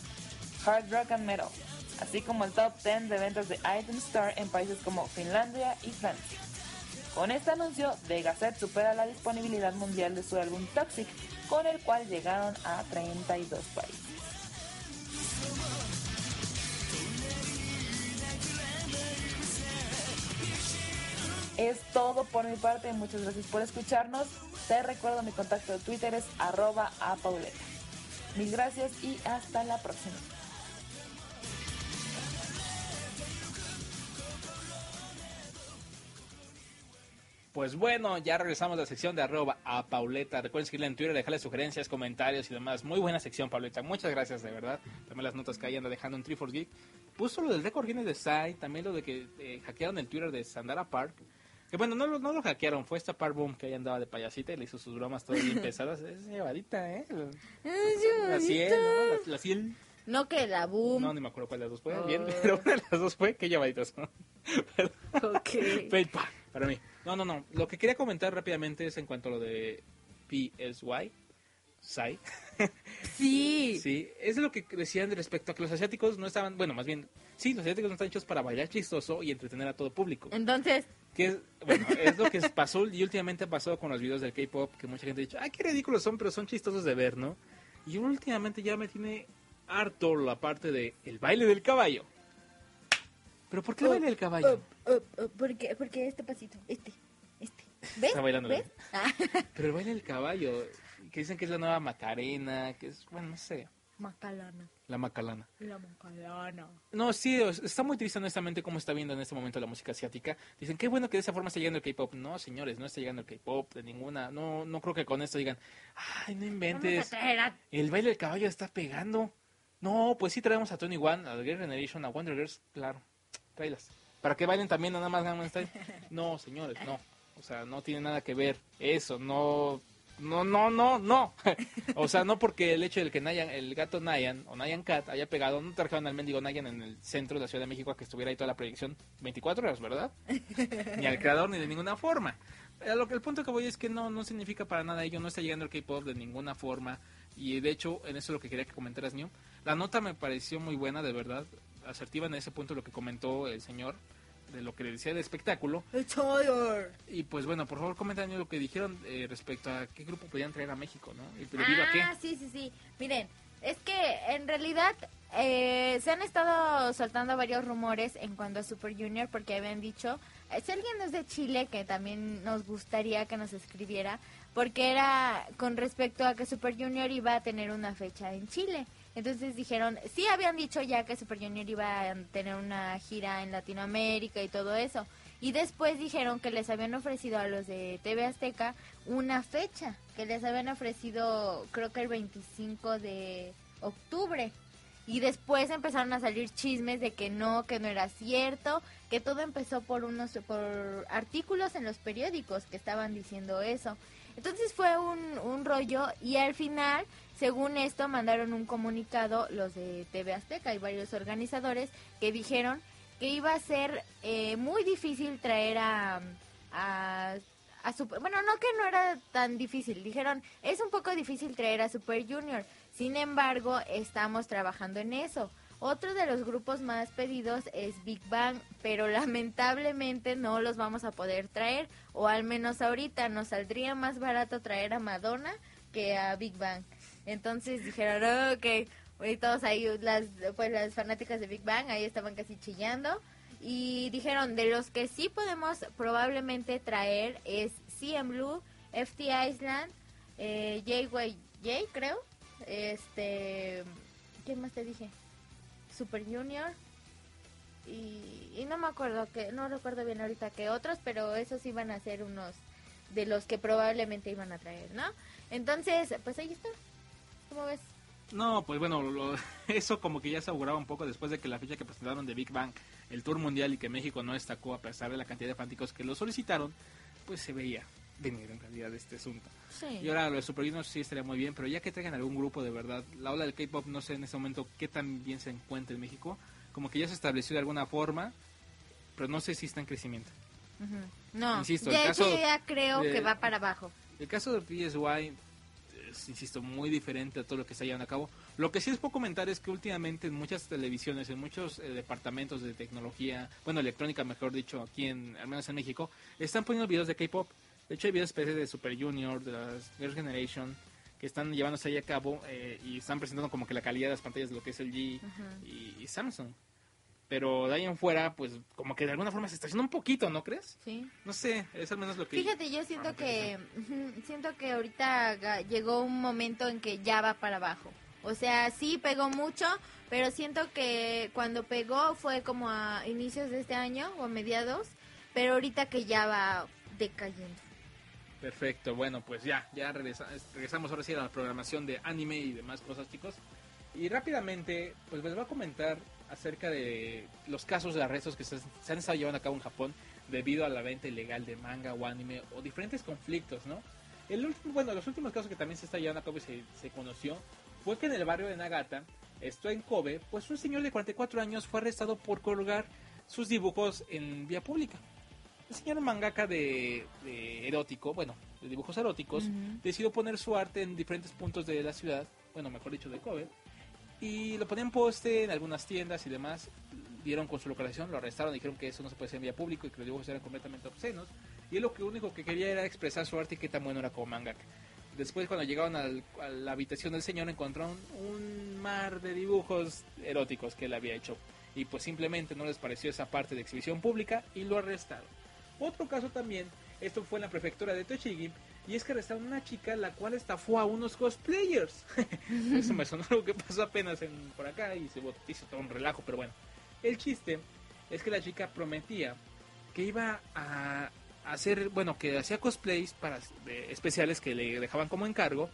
S4: Hard Rock and Metal, así como el top 10 de ventas de Item Store en países como Finlandia y Francia. Con este anuncio, The Gazette supera la disponibilidad mundial de su álbum Toxic, con el cual llegaron a 32 países. Es todo por mi parte, muchas gracias por escucharnos. Te recuerdo mi contacto de Twitter es arroba. Mil gracias y hasta la próxima.
S3: Pues bueno, ya regresamos a la sección de arroba a Pauleta. Recuerden seguirla en Twitter, dejarle sugerencias, comentarios y demás. Muy buena sección, Pauleta. Muchas gracias, de verdad. También las notas que ahí anda dejando en 3 Geek. Puso lo del récord Guinness de Sai, también lo de que eh, hackearon el Twitter de Sandara Park. Que bueno, no, lo- no lo hackearon, fue esta Park Boom que ahí andaba de payasita y le hizo sus bromas todas bien [laughs] pesadas. Es llevadita, ¿eh? La ciel, ¿no? La, la ciel.
S2: No que la boom.
S3: No, ni me acuerdo cuál de las dos fue.
S2: Oh.
S3: Bien, pero una de las dos fue, qué llevaditas. [laughs]
S2: Ok.
S3: PayPal, para mí. No, no, no. Lo que quería comentar rápidamente es en cuanto a lo de PSY. Sai. [laughs]
S2: Sí.
S3: Sí, es lo que decían respecto a que los asiáticos no estaban, bueno, más bien, sí, los asiáticos no están hechos para bailar chistoso y entretener a todo público.
S2: Entonces,
S3: Que es, bueno, es lo que pasó y últimamente ha pasado con los videos del K-pop, que mucha gente ha dicho, ay, qué ridículos son, pero son chistosos de ver, ¿no? Y últimamente ya me tiene harto la parte de el baile del caballo. ¿Pero por qué el baile del caballo?
S2: oh, oh, oh, porque, porque este pasito, este, este. ¿Ves?
S3: Está bailando,
S2: ¿Ves? Ah,
S3: Pero el baile del caballo, que dicen que es la nueva Macarena, que es, bueno, no sé,
S2: Macalana,
S3: la Macalana.
S2: la Macalana.
S3: No, sí, está muy triste honestamente cómo está viendo en este momento la música asiática. Dicen, qué bueno que de esa forma está llegando el K-pop. No, señores, no está llegando el K-pop de ninguna. No, no creo que con esto digan, ay, no inventes. El baile del caballo está pegando. No, pues sí traemos a Tony One, a The Girl Generation, a Wonder Girls, claro. Tráelas. Para que bailen también nada más Gangnam Style. No, señores, no. O sea, no tiene nada que ver eso, no no, no, no, no. [laughs] o sea, no porque el hecho de que Nayan, el gato Nayan o Nayan Cat haya pegado, no trajeron al mendigo Nayan en el centro de la Ciudad de México a que estuviera ahí toda la proyección 24 horas, ¿verdad? [laughs] ni al creador ni de ninguna forma. Lo que el punto que voy es que no no significa para nada ello, no está llegando el K-pop de ninguna forma y de hecho en eso es lo que quería que comentaras, New. La nota me pareció muy buena, de verdad, asertiva en ese punto lo que comentó el señor de lo que le decía del espectáculo y pues bueno, por favor comenten lo que dijeron eh, respecto a qué grupo podían traer a México, ¿no? Y debido a qué.
S2: Ah, sí, sí, sí. Miren, es que en realidad eh, se han estado soltando varios rumores en cuanto a Super Junior porque habían dicho, si alguien es de Chile que también nos gustaría que nos escribiera, porque era con respecto a que Super Junior iba a tener una fecha en Chile. Entonces dijeron, sí habían dicho ya que Super Junior iba a tener una gira en Latinoamérica y todo eso. Y después dijeron que les habían ofrecido a los de TV Azteca una fecha, que les habían ofrecido creo que el 25 de octubre. Y después empezaron a salir chismes de que no, que no era cierto, que todo empezó por unos por artículos en los periódicos que estaban diciendo eso. Entonces fue un, un rollo y al final, según esto, mandaron un comunicado los de TV Azteca y varios organizadores que dijeron que iba a ser eh, muy difícil traer a, a, a Super... Bueno, no que no era tan difícil, dijeron, es un poco difícil traer a Super Junior, sin embargo, estamos trabajando en eso. Otro de los grupos más pedidos es Big Bang, pero lamentablemente no los vamos a poder traer, o al menos ahorita nos saldría más barato traer a Madonna que a Big Bang. Entonces dijeron, "Oh, ok, y todos ahí, las, pues las fanáticas de Big Bang, ahí estaban casi chillando. Y dijeron, de los que sí podemos probablemente traer es CM Blue, FT Island, eh, JYJ creo, este, ¿quién más te dije? Super Junior y, y no me acuerdo que no recuerdo bien ahorita que otros, pero esos iban a ser unos de los que probablemente iban a traer, ¿no? Entonces, pues ahí está. ¿Cómo ves?
S3: No, pues bueno, lo- [laughs] eso como que ya se auguraba un poco después de que la fecha que presentaron de Big Bang, el tour mundial y que México no destacó a pesar de la cantidad de fanáticos que lo solicitaron, pues se veía venir en realidad este asunto.
S2: Sí.
S3: Y ahora lo de Super Junior sí estaría muy bien, pero ya que traigan algún grupo de verdad, la ola del K-pop no sé en este momento qué tan bien se encuentra en México, como que ya se estableció de alguna forma pero no sé si está en crecimiento.
S2: Ujú. No,
S3: Insisto, el
S2: ya,
S3: caso
S2: ya creo
S3: de-
S2: que va para abajo.
S3: El caso de PSY es, insisto, muy diferente a todo lo que está llevando a cabo. Lo que sí les puedo comentar es que últimamente en muchas televisiones, en muchos eh, departamentos de tecnología, bueno, electrónica, mejor dicho, aquí en, al menos en México, están poniendo videos de K-pop. De hecho, hay videos especies de Super Junior, de las Girls Generation, que están llevándose ahí a cabo eh, y están presentando como que la calidad de las pantallas de lo que es el G y, y Samsung. Pero de ahí en fuera, pues como que de alguna forma se está haciendo un poquito, ¿no crees?
S2: Sí.
S3: No sé, es al menos lo que...
S2: Fíjate, yo siento
S3: Ah,
S2: que siento que ahorita llegó un momento en que ya va para abajo. O sea, sí pegó mucho, pero siento que cuando pegó fue como a inicios de este año o a mediados, pero ahorita que ya va decayendo.
S3: Perfecto, bueno, pues ya, ya regresa- regresamos ahora sí a la programación de anime y demás cosas, chicos. Y rápidamente, pues les voy a comentar acerca de los casos de arrestos que se, se han estado llevando a cabo en Japón debido a la venta ilegal de manga o anime o diferentes conflictos, ¿no? El último, bueno, los últimos casos que también se está llevando a cabo y se, se conoció fue que en el barrio de Nagata, esto en Kobe, pues un señor de 44 años fue arrestado por colgar sus dibujos en vía pública. El señor mangaka de, de erótico, bueno, de dibujos eróticos, decidió poner su arte en diferentes puntos de la ciudad, bueno, mejor dicho, de Kobe, y lo ponían poste en algunas tiendas y demás. Dieron con su localización, lo arrestaron, dijeron que eso no se puede hacer en vía público y que los dibujos eran completamente obscenos. Y él lo que único que quería era expresar su arte y qué tan bueno era como mangaka. Después, cuando llegaron al- a la habitación del señor, encontraron un mar de dibujos eróticos que él había hecho. Y pues simplemente no les pareció esa parte de exhibición pública y lo arrestaron. Otro caso también, esto fue en la prefectura de Tochigi, y es que arrestaron una chica la cual estafó a unos cosplayers. [laughs] Eso me sonó algo que pasó apenas en, por acá y se hizo todo un relajo, pero bueno. El chiste es que la chica prometía que iba a hacer, bueno, que hacía cosplays para de- especiales que le dejaban como encargo.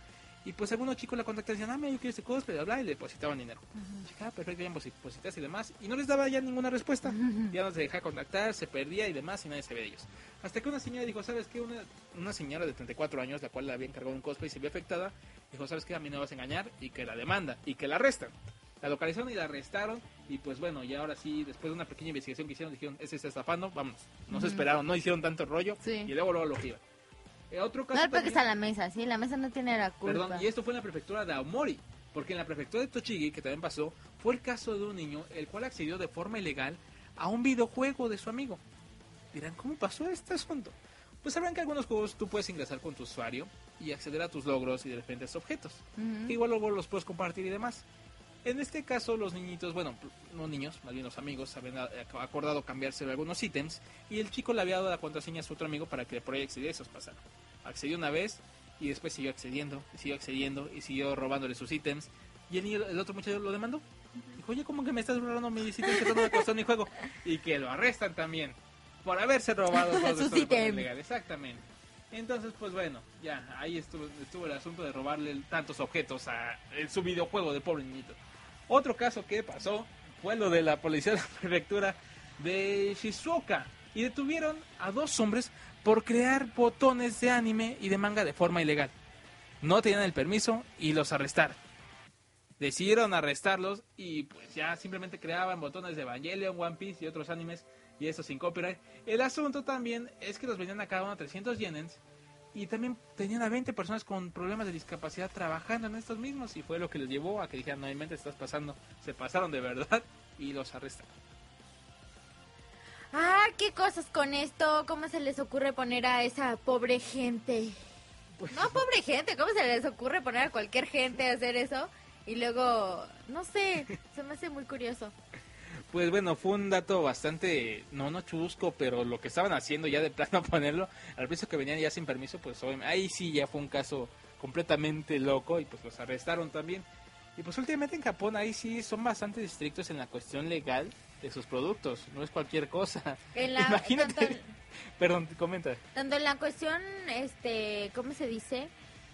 S3: Y pues algunos chicos la contactaban y decían, ah, mira, yo quiero este cosplay, bla, bla, y le depositaban dinero. Chica, ah, perfecto, ya depositas y demás. Y no les daba ya ninguna respuesta. Ya no se dejaba contactar, se perdía y demás, y nadie se ve de ellos. Hasta que una señora dijo, ¿sabes qué? Una, una señora de 34 años, la cual le había encargado un cosplay y se vio afectada, dijo, ¿sabes qué? A mí no vas a engañar y que la demanda y que la arrestan. La localizaron y la arrestaron y pues bueno, y ahora sí, después de una pequeña investigación que hicieron, dijeron, ese está estafando, vámonos. No se esperaron, no hicieron tanto rollo
S2: Sí.
S3: y luego luego lo giran. Eh, otro caso
S2: No le pegues
S3: también-
S2: a la mesa, sí, la mesa no tiene la culpa.
S3: Perdón, y esto fue en la prefectura de Aomori, porque en la prefectura de Tochigi, que también pasó, fue el caso de un niño el cual accedió de forma ilegal a un videojuego de su amigo. Dirán, ¿cómo pasó este asunto? Pues sabrán que algunos juegos tú puedes ingresar con tu usuario y acceder a tus logros y diferentes objetos.
S2: Ujú.
S3: Que igual luego los puedes compartir y demás. En este caso, los niñitos, bueno, no niños, más bien los amigos, habían acordado cambiarse algunos ítems y el chico le había dado la contraseña a su otro amigo para que por ahí accediera y esos pasaron. Accedió una vez y después siguió accediendo, y siguió accediendo y siguió robándole sus ítems. Y el, niño- el otro muchacho lo demandó. Dijo, oye, ¿cómo que me estás robando mis ítems que no me costó mi juego? Y que lo arrestan también por haberse robado [laughs]
S2: Sus ítems.
S3: Exactamente. Entonces, pues bueno, ya ahí estuvo, estuvo el asunto de robarle tantos objetos a su videojuego de pobre niñito. Otro caso que pasó fue lo de la policía de la prefectura de Shizuoka y detuvieron a dos hombres por crear botones de anime y de manga de forma ilegal. No tenían el permiso y los arrestaron. Decidieron arrestarlos y pues ya simplemente creaban botones de Evangelion, One Piece y otros animes y eso sin copyright. El asunto también es que los vendían a cada uno a 300 yenes y también tenían a 20 personas con problemas de discapacidad trabajando en estos mismos y fue lo que les llevó a que dijeran, no, mi mente estás pasando, se pasaron de verdad y los arrestaron.
S2: Ah, qué cosas con esto. ¿Cómo se les ocurre poner a esa pobre gente?
S3: Pues,
S2: No, pobre gente. ¿Cómo se les ocurre poner a cualquier gente a hacer eso? Y luego, no sé, se me hace muy curioso.
S3: Pues bueno, fue un dato bastante, no, no chusco, pero lo que estaban haciendo ya de plano [laughs] ponerlo, al precio que venían ya sin permiso, pues ahí sí ya fue un caso completamente loco y pues los arrestaron también. Y pues últimamente en Japón ahí sí son bastante estrictos en la cuestión legal de sus productos, no es cualquier cosa.
S2: En la,
S3: Imagínate,
S2: tanto, [laughs]
S3: perdón, comenta.
S2: tanto en la cuestión, este, ¿cómo se dice?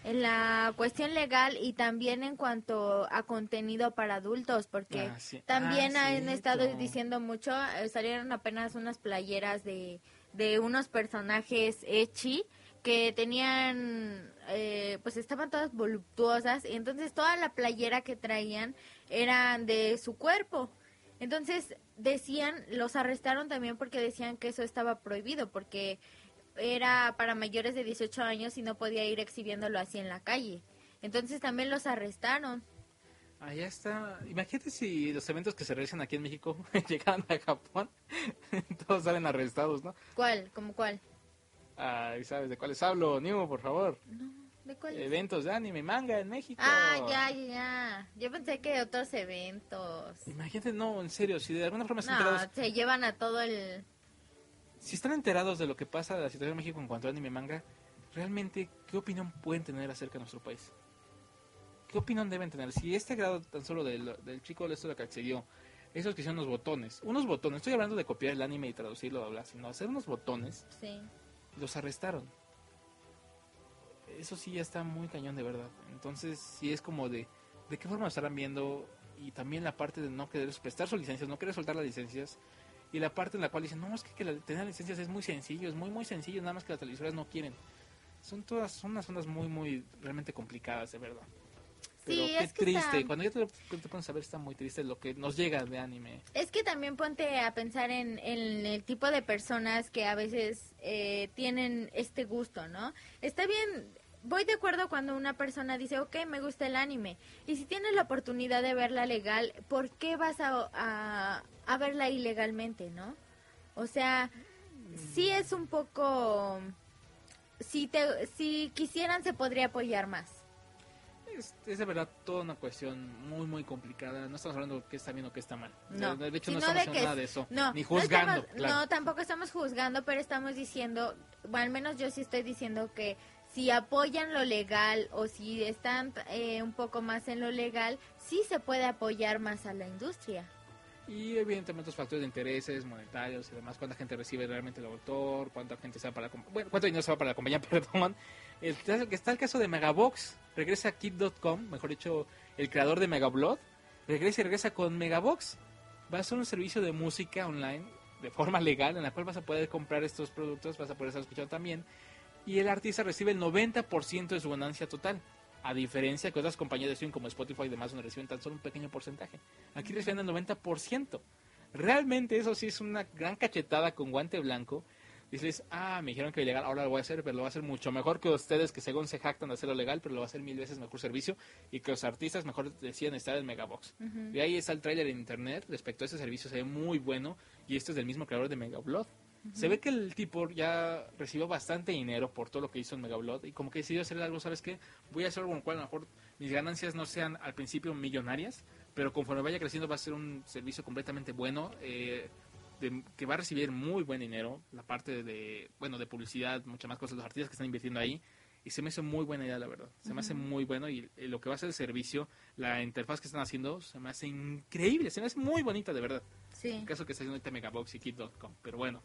S2: En la cuestión legal y también en cuanto a contenido para adultos, porque
S3: Ah, sí.
S2: también
S3: Ah,
S2: han
S3: cierto.
S2: estado diciendo mucho, eh, salieron apenas unas playeras de, de unos personajes echi que tenían, eh, pues estaban todas voluptuosas, y entonces toda la playera que traían eran de su cuerpo. Entonces decían, los arrestaron también porque decían que eso estaba prohibido, porque era para mayores de 18 años y no podía ir exhibiéndolo así en la calle. Entonces también los arrestaron.
S3: Allá está. Imagínate si los eventos que se realizan aquí en México [laughs] llegaran a Japón, [laughs] todos salen arrestados, ¿no?
S2: ¿Cuál? ¿Cómo cuál?
S3: Ay, ¿sabes de cuáles hablo? Nimo, por favor.
S2: No, ¿de cuál?
S3: Eventos de anime, manga en México.
S2: Ah, ya, ya, ya. Yo pensé que otros eventos.
S3: Imagínate, no, en serio, si de alguna forma están
S2: No,
S3: enterados,
S2: se llevan a todo el...
S3: si están enterados de lo que pasa de la situación en México en cuanto a anime manga, realmente, ¿qué opinión pueden tener acerca de nuestro país? ¿Qué opinión deben tener? Si este grado tan solo del, del chico esto lo que accedió, esos que hicieron unos botones, unos botones, estoy hablando de copiar el anime y traducirlo, bla, bla, sino hacer unos botones,
S2: Sí.
S3: los arrestaron. Eso sí ya está muy cañón de verdad. Entonces, sí es como de, ¿de qué forma lo estarán viendo? Y también la parte de no querer prestar sus licencias, no querer soltar las licencias. Y la parte en la cual dicen, no, es que, la- tener licencias es muy sencillo, es muy, muy sencillo, nada más que las televisoras no quieren. Son todas, son unas zonas muy, muy, realmente complicadas, de verdad. Pero
S2: Sí,
S3: qué
S2: es que
S3: triste,
S2: está-
S3: cuando ya te, lo- te pones a ver está muy triste lo que nos llega de anime.
S2: Es que también ponte a pensar en, en el tipo de personas que a veces eh, tienen este gusto, ¿no? Está bien, voy de acuerdo cuando una persona dice, ok, me gusta el anime. Y si tienes la oportunidad de verla legal, ¿por qué vas a, a, a verla ilegalmente, no? O sea, sí es un poco... Si, te, si quisieran, se podría apoyar más.
S3: Es, es de verdad toda una cuestión muy, muy complicada. No estamos hablando de qué está bien o qué está mal.
S2: No,
S3: De, de hecho, no estamos haciendo nada de eso.
S2: No,
S3: Ni
S2: no
S3: juzgando.
S2: estamos-
S3: claro.
S2: No, tampoco estamos juzgando, pero estamos diciendo, al menos yo sí estoy diciendo que si apoyan lo legal o si están eh, un poco más en lo legal, sí se puede apoyar más a la industria.
S3: Y evidentemente los factores de intereses monetarios y demás, cuánta gente recibe realmente el autor, cuánta gente se va para la bueno, cuánto dinero se va para la compañía, [laughs] perdón. El, está el caso de Megabox, regresa a Kid.com, mejor dicho, el creador de Megablood, regresa y regresa con Megabox. Va a ser un servicio de música online de forma legal en la cual vas a poder comprar estos productos, vas a poder estar escuchando también. Y el artista recibe el 90% de su ganancia total. A diferencia que otras compañías de streaming como Spotify y demás donde reciben tan solo un pequeño porcentaje. Aquí reciben el 90%. Realmente eso sí es una gran cachetada con guante blanco. Dices, ah, me dijeron que ilegal, ahora lo voy a hacer, pero lo voy a hacer mucho mejor que ustedes que según se jactan de hacerlo legal, pero lo va a hacer mil veces mejor servicio y que los artistas mejor decían estar en Megabox. Y ahí está el tráiler en internet respecto a ese servicio, se ve muy bueno y esto es del mismo creador de Megablood. Se ve que el tipo ya recibió bastante dinero por todo lo que hizo en Megablood y como que decidió hacer algo, ¿sabes qué? Voy a hacer algo con lo cual a lo mejor mis ganancias no sean al principio millonarias, pero conforme vaya creciendo va a ser un servicio completamente bueno, eh, de- que va a recibir muy buen dinero, la parte de, bueno, de publicidad, muchas más cosas, los artistas que están invirtiendo ahí, y se me hace muy buena idea, la verdad. Se me hace muy bueno y, lo que va a ser el servicio, la interfaz que están haciendo, se me hace increíble, se me hace muy bonita, de verdad.
S2: Sí.
S3: El caso que está haciendo ahorita Megabox y Kid.com. Pero bueno,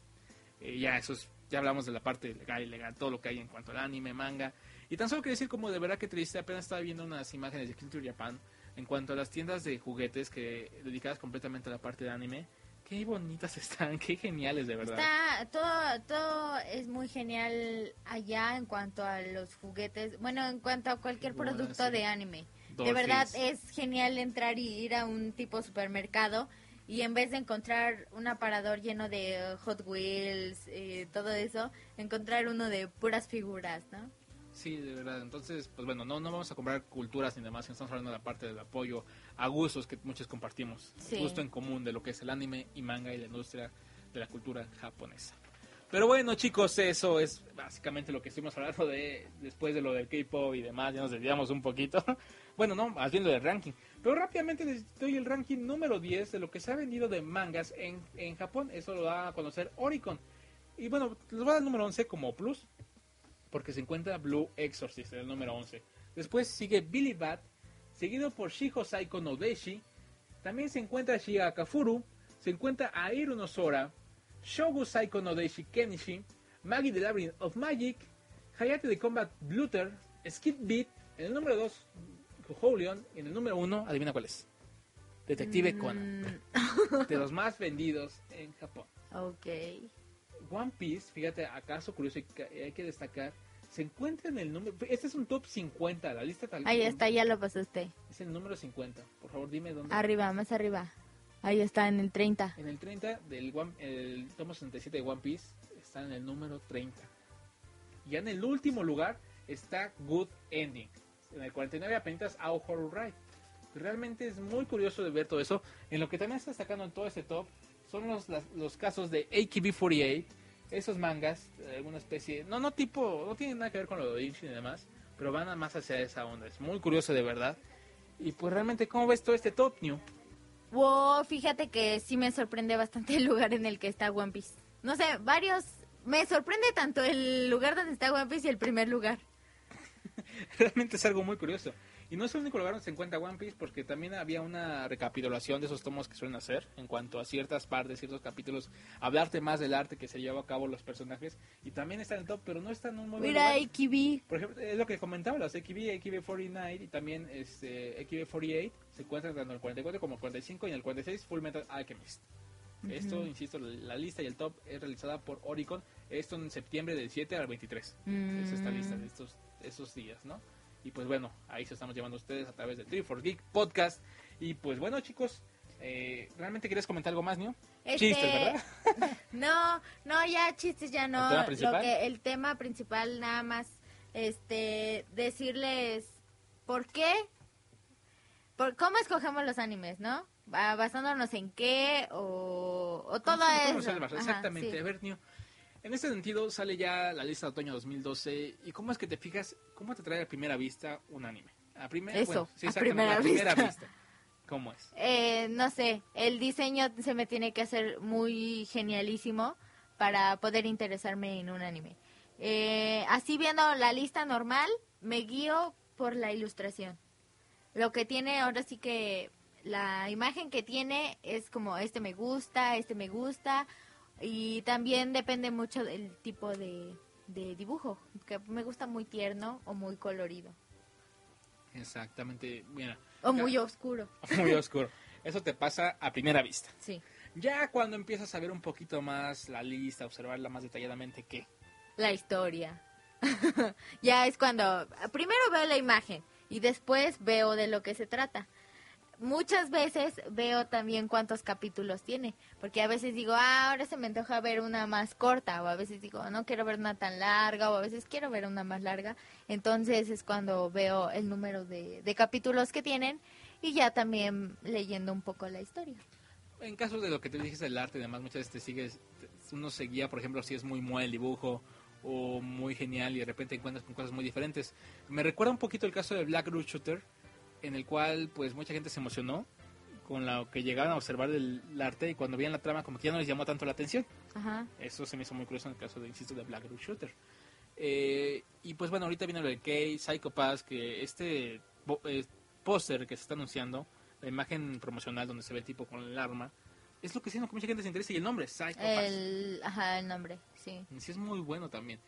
S3: eh, ya eso es, ya hablamos de la parte legal y legal, todo lo que hay en cuanto al anime, manga. Y tan solo quiero decir como de verdad que triste, apenas estaba viendo unas imágenes de Culture Japan en cuanto a las tiendas de juguetes que dedicadas completamente a la parte de anime. Qué bonitas están, qué geniales de verdad.
S2: Está, todo, todo es muy genial allá en cuanto a los juguetes, bueno, en cuanto a cualquier
S3: Bueno,
S2: producto
S3: sí.
S2: de anime. de verdad es genial entrar y ir a un tipo supermercado y en vez de encontrar un aparador lleno de Hot Wheels, eh, todo eso, encontrar uno de puras figuras, ¿no?
S3: Sí, de verdad. Entonces, pues bueno, no, no vamos a comprar culturas ni demás, sino estamos hablando de la parte del apoyo a gustos que muchos compartimos.
S2: Sí.
S3: Gusto en común de lo que es el anime y manga y la industria de la cultura japonesa. Pero bueno, chicos, eso es básicamente lo que estuvimos hablando de después de lo del K-pop y demás. Ya nos desviamos un poquito. [laughs] Bueno, no, más bien lo del ranking. Pero rápidamente les doy el ranking número 10 de lo que se ha vendido de mangas en, en Japón. Eso lo da a conocer Oricon. Y bueno, les voy a dar el número 11 como plus porque se encuentra Blue Exorcist el número 11. Después sigue Billy Bat, seguido por Shiho Saiko no Deshi. También se encuentra Shiga Kafuru, se encuentra Airu no Sora, Shogu Saiko no Deshi Kenichi, Maggie the Labyrinth of Magic, Hayate the Combat Bluter, Skid Beat, en el número 2 Holion, y en el número 1, adivina cuál es. Detective Conan, [laughs] de los más vendidos en Japón.
S2: Ok.
S3: One Piece, fíjate, acaso curioso, hay que destacar, se encuentra en el número. Este es un top 50, la lista tal
S2: Ahí está, ya lo pasaste.
S3: Es el número 50. Por favor, dime dónde.
S2: Arriba, más arriba. Ahí está, en el 30.
S3: En el 30 del One- el tomo 67 de One Piece está en el número 30. Ya en el último lugar está Good Ending. En el 49 apenas Ao Horror Ride. Realmente es muy curioso de ver todo eso. En lo que también está destacando en todo este top son los, las- los casos de AKB48. Esos mangas, alguna especie, no, no tipo, no tienen nada que ver con lo de Inshin y demás, pero van a más hacia esa onda. Es muy curioso de verdad. Y pues realmente, ¿cómo ves todo este top, New?
S2: Wow, fíjate que sí me sorprende bastante el lugar en el que está One Piece. No sé, varios... Me sorprende tanto el lugar donde está One Piece y el primer lugar. [laughs]
S3: Realmente es algo muy curioso. Y no es el único lugar donde se encuentra One Piece, porque también había una recapitulación de esos tomos que suelen hacer en cuanto a ciertas partes, ciertos capítulos, hablarte más del arte que se lleva a cabo los personajes. Y también está en el top, pero no está en un muy buen
S2: Mira,
S3: lugar.
S2: Ikibi.
S3: Por ejemplo, es lo que comentaba, los AKB, AKB49 y también este, AKB48 se encuentran tanto en el 44 como el 45 y en el 46 Full Metal Alchemist. Esto, insisto, la, la lista y el top es realizada por Oricon. Esto en septiembre del 7 al 23.
S2: Mm.
S3: Es esta lista de estos esos días, ¿no? Y pues bueno, ahí se estamos llevando a ustedes a través del Tree for Geek podcast. Y pues bueno, chicos, eh, ¿realmente quieres comentar algo más, no?
S2: Este,
S3: Chistes, ¿verdad? [laughs]
S2: No, no, ya chistes ya no.
S3: ¿El tema principal?
S2: Lo que, el tema principal nada más, este, decirles por qué, por cómo escogemos los animes, ¿no? Ba- Basándonos en qué o, o todo
S3: Exactamente.
S2: sí.
S3: A ver, Nio, en este sentido sale ya la lista de otoño 2012. ¿Y cómo es que te fijas, cómo te trae a primera vista un anime? A primera,
S2: Eso,
S3: bueno, sí,
S2: a
S3: exactamente,
S2: primera
S3: a primera
S2: vista.
S3: vista. ¿Cómo es?
S2: Eh, no sé, el diseño se me tiene que hacer muy genialísimo para poder interesarme en un anime. Eh, así viendo la lista normal, me guío por la ilustración. Lo que tiene ahora sí que la imagen que tiene es como este me gusta, este me gusta y también depende mucho del tipo de, de dibujo, que me gusta muy tierno o muy colorido
S3: Exactamente, mira.
S2: o muy oscuro. [laughs]
S3: Muy oscuro. Eso te pasa a primera vista.
S2: Sí,
S3: Ya cuando empiezas a ver un poquito más la lista, observarla más detalladamente, ¿qué?
S2: la historia. [laughs] ya es cuando primero veo la imagen y después veo de lo que se trata. Muchas veces veo también cuántos capítulos tiene, porque a veces digo, ah, ahora se me antoja ver una más corta, o a veces digo, no quiero ver una tan larga, o a veces quiero ver una más larga. Entonces es cuando veo el número de, capítulos que tienen y ya también leyendo un poco la historia.
S3: En caso de lo que te dijiste del arte y demás, muchas veces te sigues, uno se guía, por ejemplo, si es muy mueve el dibujo o muy genial y de repente encuentras con cosas muy diferentes. Me recuerda un poquito el caso de Black Root Shooter, en el cual pues mucha gente se emocionó con lo que llegaban a observar del el arte y cuando veían la trama como que ya no les llamó tanto la atención.
S2: Ajá.
S3: Eso se me hizo muy curioso en el caso de, insisto, de Black Root Shooter. Eh, y pues bueno, ahorita viene lo de Kay, Psycho Pass, que este eh, póster que se está anunciando, la imagen promocional donde se ve el tipo con el arma, es lo que siento que mucha gente se interesa y el nombre, Psycho Pass.
S2: El, ajá, el nombre, sí.
S3: Sí, es muy bueno también.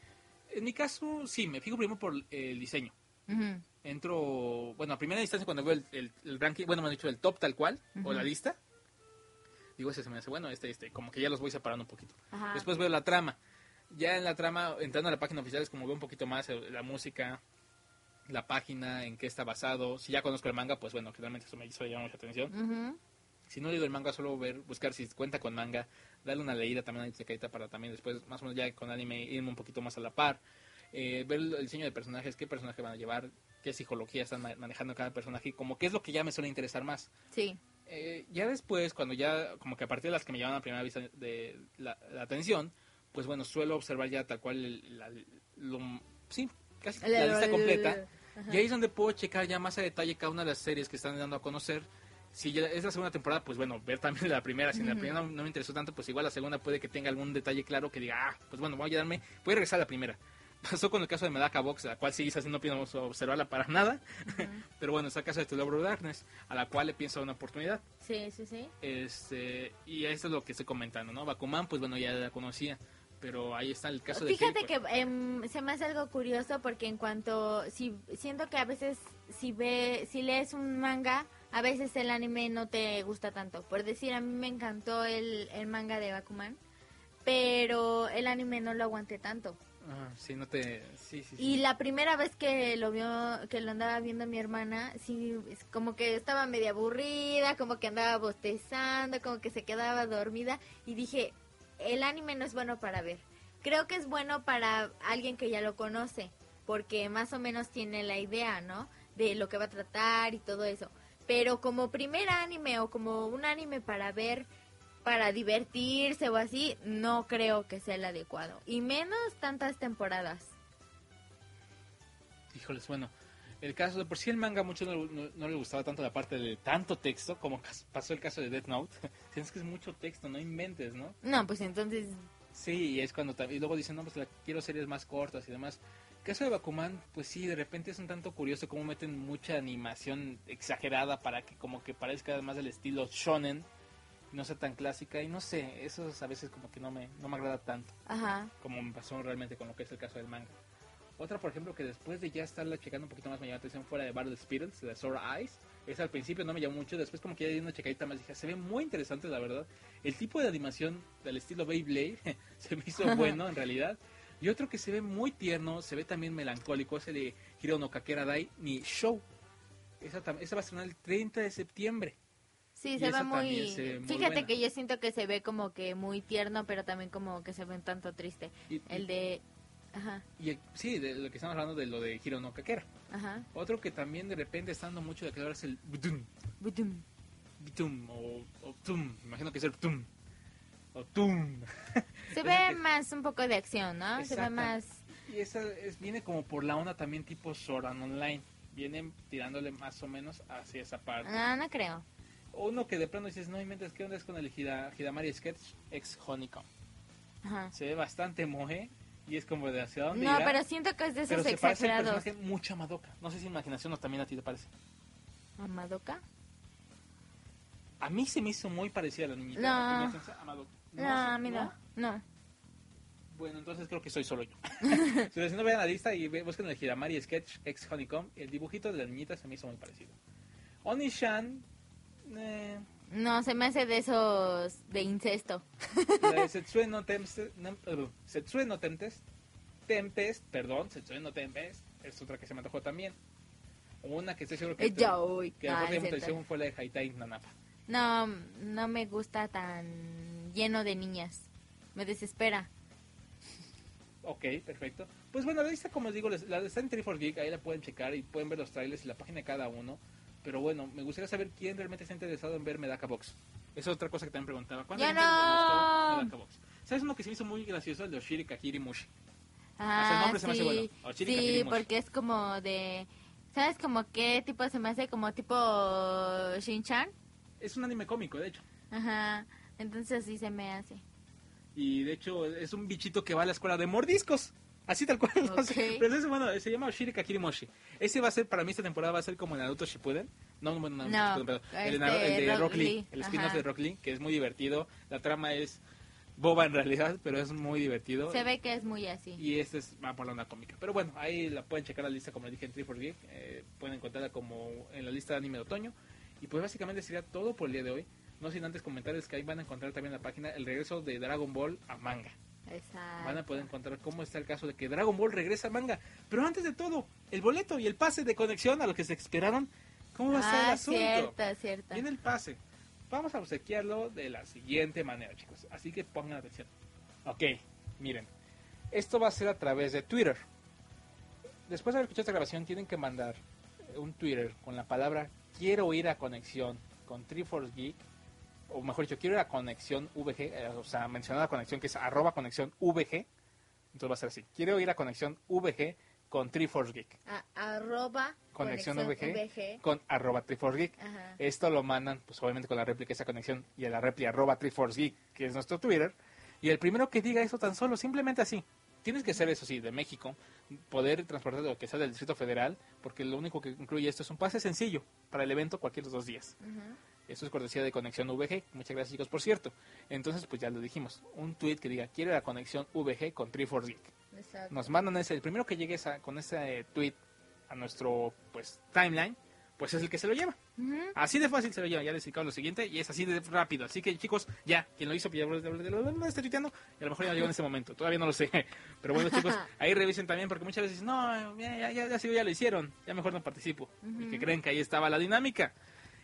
S3: En mi caso, sí, me fijo primero por el diseño.
S2: Ujú.
S3: Entro, bueno, a primera instancia cuando veo el, el- el ranking, bueno, me han dicho el top tal cual, o la lista, digo, ese se me hace bueno, este, este, como que ya los voy separando un poquito.
S2: Ajá.
S3: Después veo la trama. Ya en la trama, entrando a la página oficial, es como veo un poquito más la música, la página, en qué está basado. Si ya conozco el manga, pues bueno, generalmente eso me hizo llamar mucha atención.
S2: Ujú.
S3: Si no he leído el manga, solo ver, buscar si cuenta con manga, darle una leída también a la para también después, más o menos ya con anime, irme un poquito más a la par. Eh, ver el diseño de personajes, qué personaje van a llevar, qué psicología están ma- manejando cada personaje, y como qué es lo que ya me suele interesar más.
S2: Sí.
S3: Eh, ya después, cuando ya, como que a partir de las que me llaman a primera vista de la, la atención, pues bueno, suelo observar ya tal cual el- la, lo, sí, casi la lista completa. Y ahí es donde puedo checar ya más a detalle cada una de las series que están dando a conocer. Si ya es la segunda temporada, pues bueno, ver también la primera. Si la primera no, no me interesó tanto, pues igual la segunda puede que tenga algún detalle claro que diga, ah, pues bueno, voy a quedarme, voy a regresar a la primera. Pasó con el caso de Medaka Box, la cual sí, esa sí no pienso observarla para nada. [laughs] Pero bueno, está el caso de of Darkness, a la cual le pienso una oportunidad.
S2: Sí, sí, sí.
S3: Este, y esto es lo que estoy comentando, ¿no? Bakuman, pues bueno, ya la conocía. Pero ahí está el caso de
S2: Fíjate que em, se me hace algo curioso porque en cuanto si siento que a veces si ve si lees un manga a veces el anime no te gusta tanto por decir a mí me encantó el, el manga de Bakuman pero el anime no lo aguanté tanto
S3: Sí, no te... Sí, sí, sí.
S2: Y la primera vez que lo vio, que lo andaba viendo mi hermana, sí, como que estaba medio aburrida, como que andaba bostezando, como que se quedaba dormida. Y dije, el anime no es bueno para ver. Creo que es bueno para alguien que ya lo conoce, porque más o menos tiene la idea, ¿no? De lo que va a tratar y todo eso. Pero como primer anime o como un anime para ver, para divertirse o así, no creo que sea el adecuado. Y menos tantas temporadas.
S3: Híjoles, bueno, el caso de por sí el manga mucho no, no- no le gustaba tanto la parte de tanto texto como pasó el caso de Death Note. [laughs] Tienes que es mucho texto, no inventes, ¿no?
S2: No, pues entonces,
S3: Sí, y es cuando también, y luego dicen, no, pues la- quiero series más cortas y demás. El caso de Bakuman, pues sí, de repente es un tanto curioso cómo meten mucha animación exagerada para que como que parezca más del estilo shonen, y no sea tan clásica, y no sé, eso a veces como que no me, no me agrada tanto.
S2: ajá.
S3: como me pasó realmente con lo que es el caso del manga. Otra, por ejemplo, que después de ya estarla checando un poquito más me llamó la atención fuera de Battle Spirits, de Sora Eyes. Esa al principio no me llamó mucho, después como que ya di una checadita más dije, se ve muy interesante la verdad. El tipo de animación del estilo Beyblade [laughs] se me hizo bueno en realidad. Y otro que se ve muy tierno, se ve también melancólico, ese de Hiro no Kakera Dai ni Show. Esa, esa va a estrenar el 30 de septiembre.
S2: Sí,
S3: Y
S2: se ve muy...
S3: se ve
S2: Fíjate que yo siento que se ve como que muy tierno, pero también como que se ve un tanto triste.
S3: Y,
S2: El de... Ajá,
S3: y el- sí, de lo que estamos hablando de lo de Hiro no Kakera.
S2: ajá.
S3: Otro que también de repente está dando mucho de que es el Budun.
S2: Budum.
S3: Bitum o, o tum, imagino que es el tum. O tum.
S2: Se [laughs] ve
S3: que-
S2: más un poco de acción, ¿no? Se ve
S3: Exacto.
S2: más...
S3: Y esa es, viene como por la onda también tipo Soran Online. Vienen tirándole más o menos hacia esa parte.
S2: No, no creo.
S3: Uno que de pronto dices, no inventes, ¿qué onda es con el Hida- Hidamari Sketch ex Honeycomb?
S2: Ajá.
S3: Se ve bastante moje y es como de hacia dónde
S2: No,
S3: irá,
S2: pero siento que es de
S3: pero
S2: esos
S3: parece el
S2: exagerados.
S3: personaje mucho a Madoka. No sé si imaginación o también a ti te parece.
S2: ¿A Madoka?
S3: A mí se me hizo muy parecida a la niñita.
S2: No.
S3: a Madoka.
S2: No,
S3: sé,
S2: a mí no. No.
S3: Bueno, entonces creo que soy solo yo. [laughs] si no vean la lista y busquen el Hiramari Sketch ex Honeycomb, el dibujito de la niñita se me hizo muy parecido. Oni-chan, eh,
S2: No, se me hace de esos de incesto.
S3: la de [laughs] Setsue no Tempest, no, Setsue no Tempest, Tempest, perdón, Setsue no Tempest, es otra que se me antojó también. Una que estoy seguro que,
S2: Eh,
S3: que mejor fue la de Haitai Nanapa.
S2: No, no me gusta tan lleno de niñas. Me desespera.
S3: Ok, perfecto. Pues bueno, la lista, como les digo, les- la está en Triforce Geek, ahí la pueden checar y pueden ver los trailers y la página de cada uno. Pero bueno, me gustaría saber quién realmente está interesado en ver Medaka Box. Esa es otra cosa que también preguntaba. ¿Cuánta
S2: ¡Ya
S3: gente
S2: no!
S3: gustó Medaka Box? ¿Sabes uno que se me hizo muy gracioso? El de Oshiri Kahiri Mushi. Hasta el
S2: Ah,
S3: nombre se me hace
S2: sí.
S3: bueno.
S2: Sí, porque es como de... ¿Sabes como qué tipo se me hace? Como tipo Shin-Chan.
S3: Es un anime cómico, de hecho.
S2: Ajá. Entonces sí se me hace.
S3: Y de hecho es un bichito que va a la escuela de mordiscos. Así tal cual. [laughs] no sé. Pero es bueno, se llama Oshiri Kakiri Moshi. Ese va a ser, para mí esta temporada va a ser como el Naruto Shippuden. No, bueno, no,
S2: No,
S3: Shippuden, perdón. el, de
S2: este,
S3: el de
S2: Rock
S3: Rock Lee.
S2: Lee.
S3: El spin-off de Rock Lee, que es muy divertido. La trama es boba en realidad, pero es muy divertido.
S2: Se ve que es muy así.
S3: Y este es va por la onda cómica. Pero bueno, ahí la pueden checar la lista, como les dije en 3 Geek. Eh, pueden encontrarla como en la lista de anime de otoño. Y pues básicamente sería todo por el día de hoy. No sin antes comentarles que ahí van a encontrar también la página el regreso de Dragon Ball a manga.
S2: Exacto.
S3: Van a poder encontrar cómo está el caso de que Dragon Ball regresa a manga. Pero antes de todo, el boleto y el pase de conexión a lo que se esperaron. ¿Cómo va a ser el
S2: Ah,
S3: asunto?
S2: cierto, cierto.
S3: Viene el pase. Vamos a obsequiarlo de la siguiente manera, chicos. Así que pongan atención. Ok, miren. Esto va a ser a través de Twitter. Después de haber escuchado esta grabación, tienen que mandar un Twitter con la palabra quiero ir a conexión con Triforce Geek. O mejor dicho, quiero ir a conexión VG. eh, o sea, mencionar la conexión que es arroba conexión VG. Entonces va a ser así. Quiero ir a conexión VG con Triforce Geek.
S2: A- arroba
S3: Conexión,
S2: conexión
S3: VG,
S2: VG.
S3: con arroba Triforce Geek.
S2: Ajá.
S3: Esto lo mandan, pues obviamente con la réplica de esa conexión y a la réplica arroba Triforce Geek, que es nuestro Twitter. Y el primero que diga eso tan solo, simplemente así. Tienes que ser, eso sí, de México, poder transportar lo que sea del Distrito Federal, porque lo único que incluye esto es un pase sencillo para el evento cualquier dos días.
S2: Ujú.
S3: Eso es cortesía de Conexión VG. Muchas gracias, chicos, por cierto. Entonces, pues ya lo dijimos. Un tweet que diga, quiero la conexión VG con Triforce Geek.
S2: Exacto.
S3: Nos mandan ese, el primero que llegue esa- con ese eh, tweet a nuestro pues timeline, pues es el que se lo lleva. Así de fácil se lo lleva, ya les explicamos lo siguiente y es así de rápido. Así que chicos, ya, quien lo hizo, pues ya lo, lo- lo- lo está tuiteando y a lo mejor ya llegó en este momento. Todavía no lo sé. [laughs] Pero bueno chicos, [laughs] ahí revisen también porque muchas veces, no, ya, ya, ya, ya, ya lo hicieron, ya mejor no participo. Y que creen que ahí estaba la dinámica.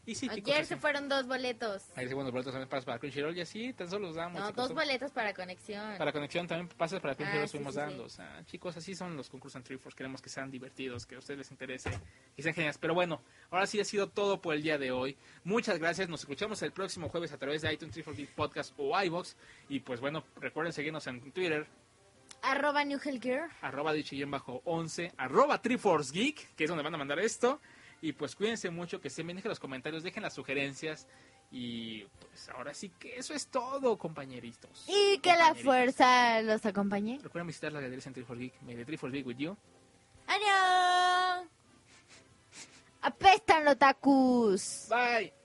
S3: Y sí, chicos,
S2: Ayer
S3: así.
S2: se fueron dos boletos.
S3: Ahí se bueno, los boletos también pasas para Crunchyroll y así, tan solo los damos.
S2: No,
S3: chicos.
S2: dos
S3: Son-
S2: boletos para conexión.
S3: Para conexión también pasas para Crunchyroll
S2: Ah,
S3: los
S2: sí,
S3: fuimos
S2: sí,
S3: dando. O sea, chicos, así son los concursos en Triforce. Queremos que sean divertidos, que a ustedes les interese, que sean geniales. Pero bueno, ahora sí ha sido todo por el día de hoy. Muchas gracias. Nos escuchamos el próximo jueves a través de iTunes Triforce Podcast o iBox. Y pues bueno, recuerden seguirnos en Twitter,
S2: Arroba New Hell Gear.
S3: arroba bajo 11 arroba Triforce Geek, que es donde van a mandar esto. Y pues cuídense mucho, que se me dejen los comentarios, dejen las sugerencias. Y pues ahora sí que eso es todo, compañeritos.
S2: Y que la fuerza los acompañe.
S3: Recuerden visitar las galerías en Triforce Geek, de Triforce Geek with you.
S2: ¡Adiós! [laughs] ¡Apestan los tacos!
S3: Bye.